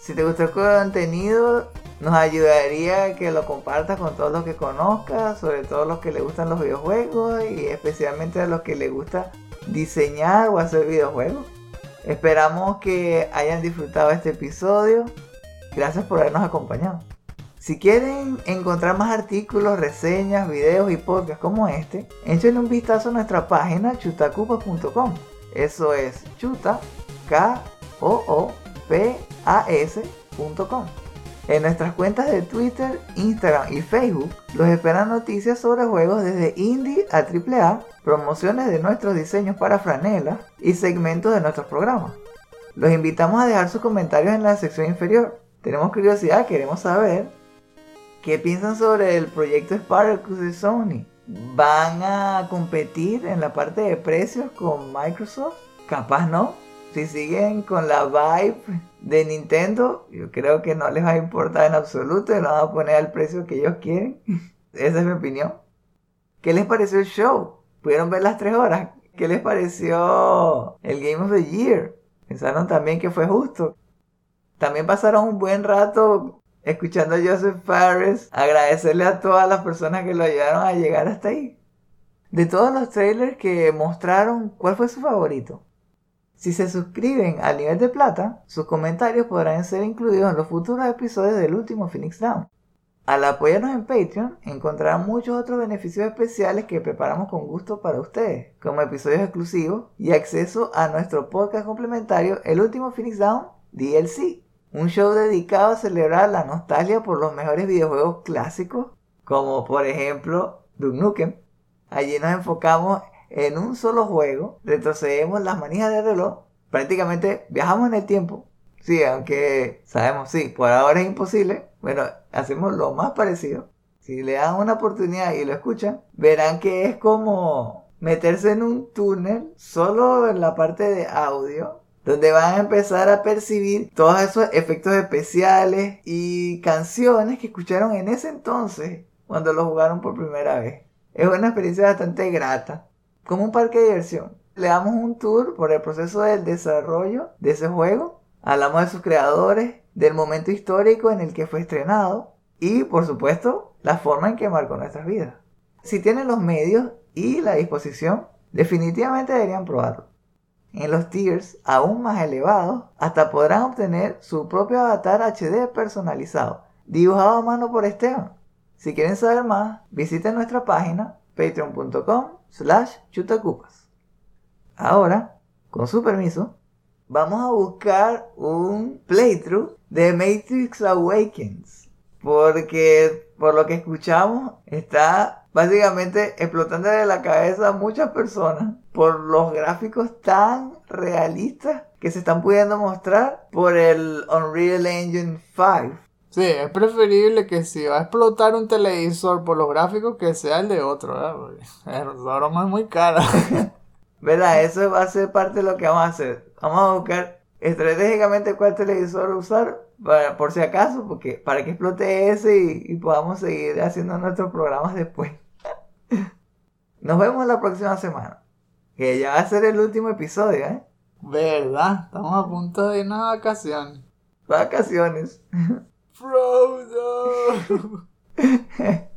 Si te gustó el contenido, nos ayudaría que lo compartas con todos los que conozcas, sobre todo los que le gustan los videojuegos y especialmente a los que les gusta diseñar o hacer videojuegos. Esperamos que hayan disfrutado este episodio. Gracias por habernos acompañado. Si quieren encontrar más artículos, reseñas, videos y podcasts como este, échenle un vistazo a nuestra página chutacupas.com. Eso es chuta, k o o p a s.com. En nuestras cuentas de Twitter, Instagram y Facebook los esperan noticias sobre juegos desde indie a AAA, promociones de nuestros diseños para franelas y segmentos de nuestros programas. Los invitamos a dejar sus comentarios en la sección inferior. Tenemos curiosidad, queremos saber qué piensan sobre el proyecto Spartacus de Sony. ¿Van a competir en la parte de precios con Microsoft? Capaz no. Si siguen con la vibe de Nintendo, yo creo que no les va a importar en absoluto y lo van a poner al precio que ellos quieren. Esa es mi opinión. ¿Qué les pareció el show? ¿Pudieron ver las tres horas? ¿Qué les pareció el Game of the Year? ¿Pensaron también que fue justo? También pasaron un buen rato escuchando a Joseph Fares, agradecerle a todas las personas que lo ayudaron a llegar hasta ahí. De todos los trailers que mostraron, ¿cuál fue su favorito? Si se suscriben al nivel de plata, sus comentarios podrán ser incluidos en los futuros episodios del último Phoenix Down. Al apoyarnos en Patreon, encontrarán muchos otros beneficios especiales que preparamos con gusto para ustedes, como episodios exclusivos y acceso a nuestro podcast complementario El último Phoenix Down DLC, un show dedicado a celebrar la nostalgia por los mejores videojuegos clásicos, como por ejemplo Duke Nukem. Allí nos enfocamos en un solo juego, retrocedemos las manijas de reloj, prácticamente viajamos en el tiempo. Sí, aunque sabemos, sí, por ahora es imposible. Bueno, hacemos lo más parecido. Si le dan una oportunidad y lo escuchan, verán que es como meterse en un túnel solo en la parte de audio donde van a empezar a percibir todos esos efectos especiales y canciones que escucharon en ese entonces cuando lo jugaron por primera vez. Es una experiencia bastante grata, como un parque de diversión. Le damos un tour por el proceso del desarrollo de ese juego, hablamos de sus creadores, del momento histórico en el que fue estrenado y, por supuesto, la forma en que marcó nuestras vidas. Si tienen los medios y la disposición, definitivamente deberían probarlo. En los tiers aún más elevados, hasta podrán obtener su propio avatar HD personalizado, dibujado a mano por Esteban. Si quieren saber más, visiten nuestra página patreon.com slash chutacupas. Ahora, con su permiso, vamos a buscar un playthrough de Matrix Awakens. Porque por lo que escuchamos, está básicamente explotando de la cabeza a muchas personas por los gráficos tan realistas que se están pudiendo mostrar por el Unreal Engine 5. Sí, es preferible que si va a explotar un televisor por los gráficos que sea el de otro, ¿verdad? Porque broma es muy cara. ¿Verdad? Eso va a ser parte de lo que vamos a hacer. Vamos a buscar estratégicamente cuál televisor usar para, por si acaso, porque para que explote ese y, y podamos seguir haciendo nuestros programas después. Nos vemos la próxima semana. Que ya va a ser el último episodio, ¿eh? ¿Verdad? Estamos a punto de irnos a vacaciones. Vacaciones. Frodo.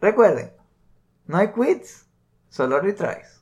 Recuerden, no hay quits, solo arbitrajes.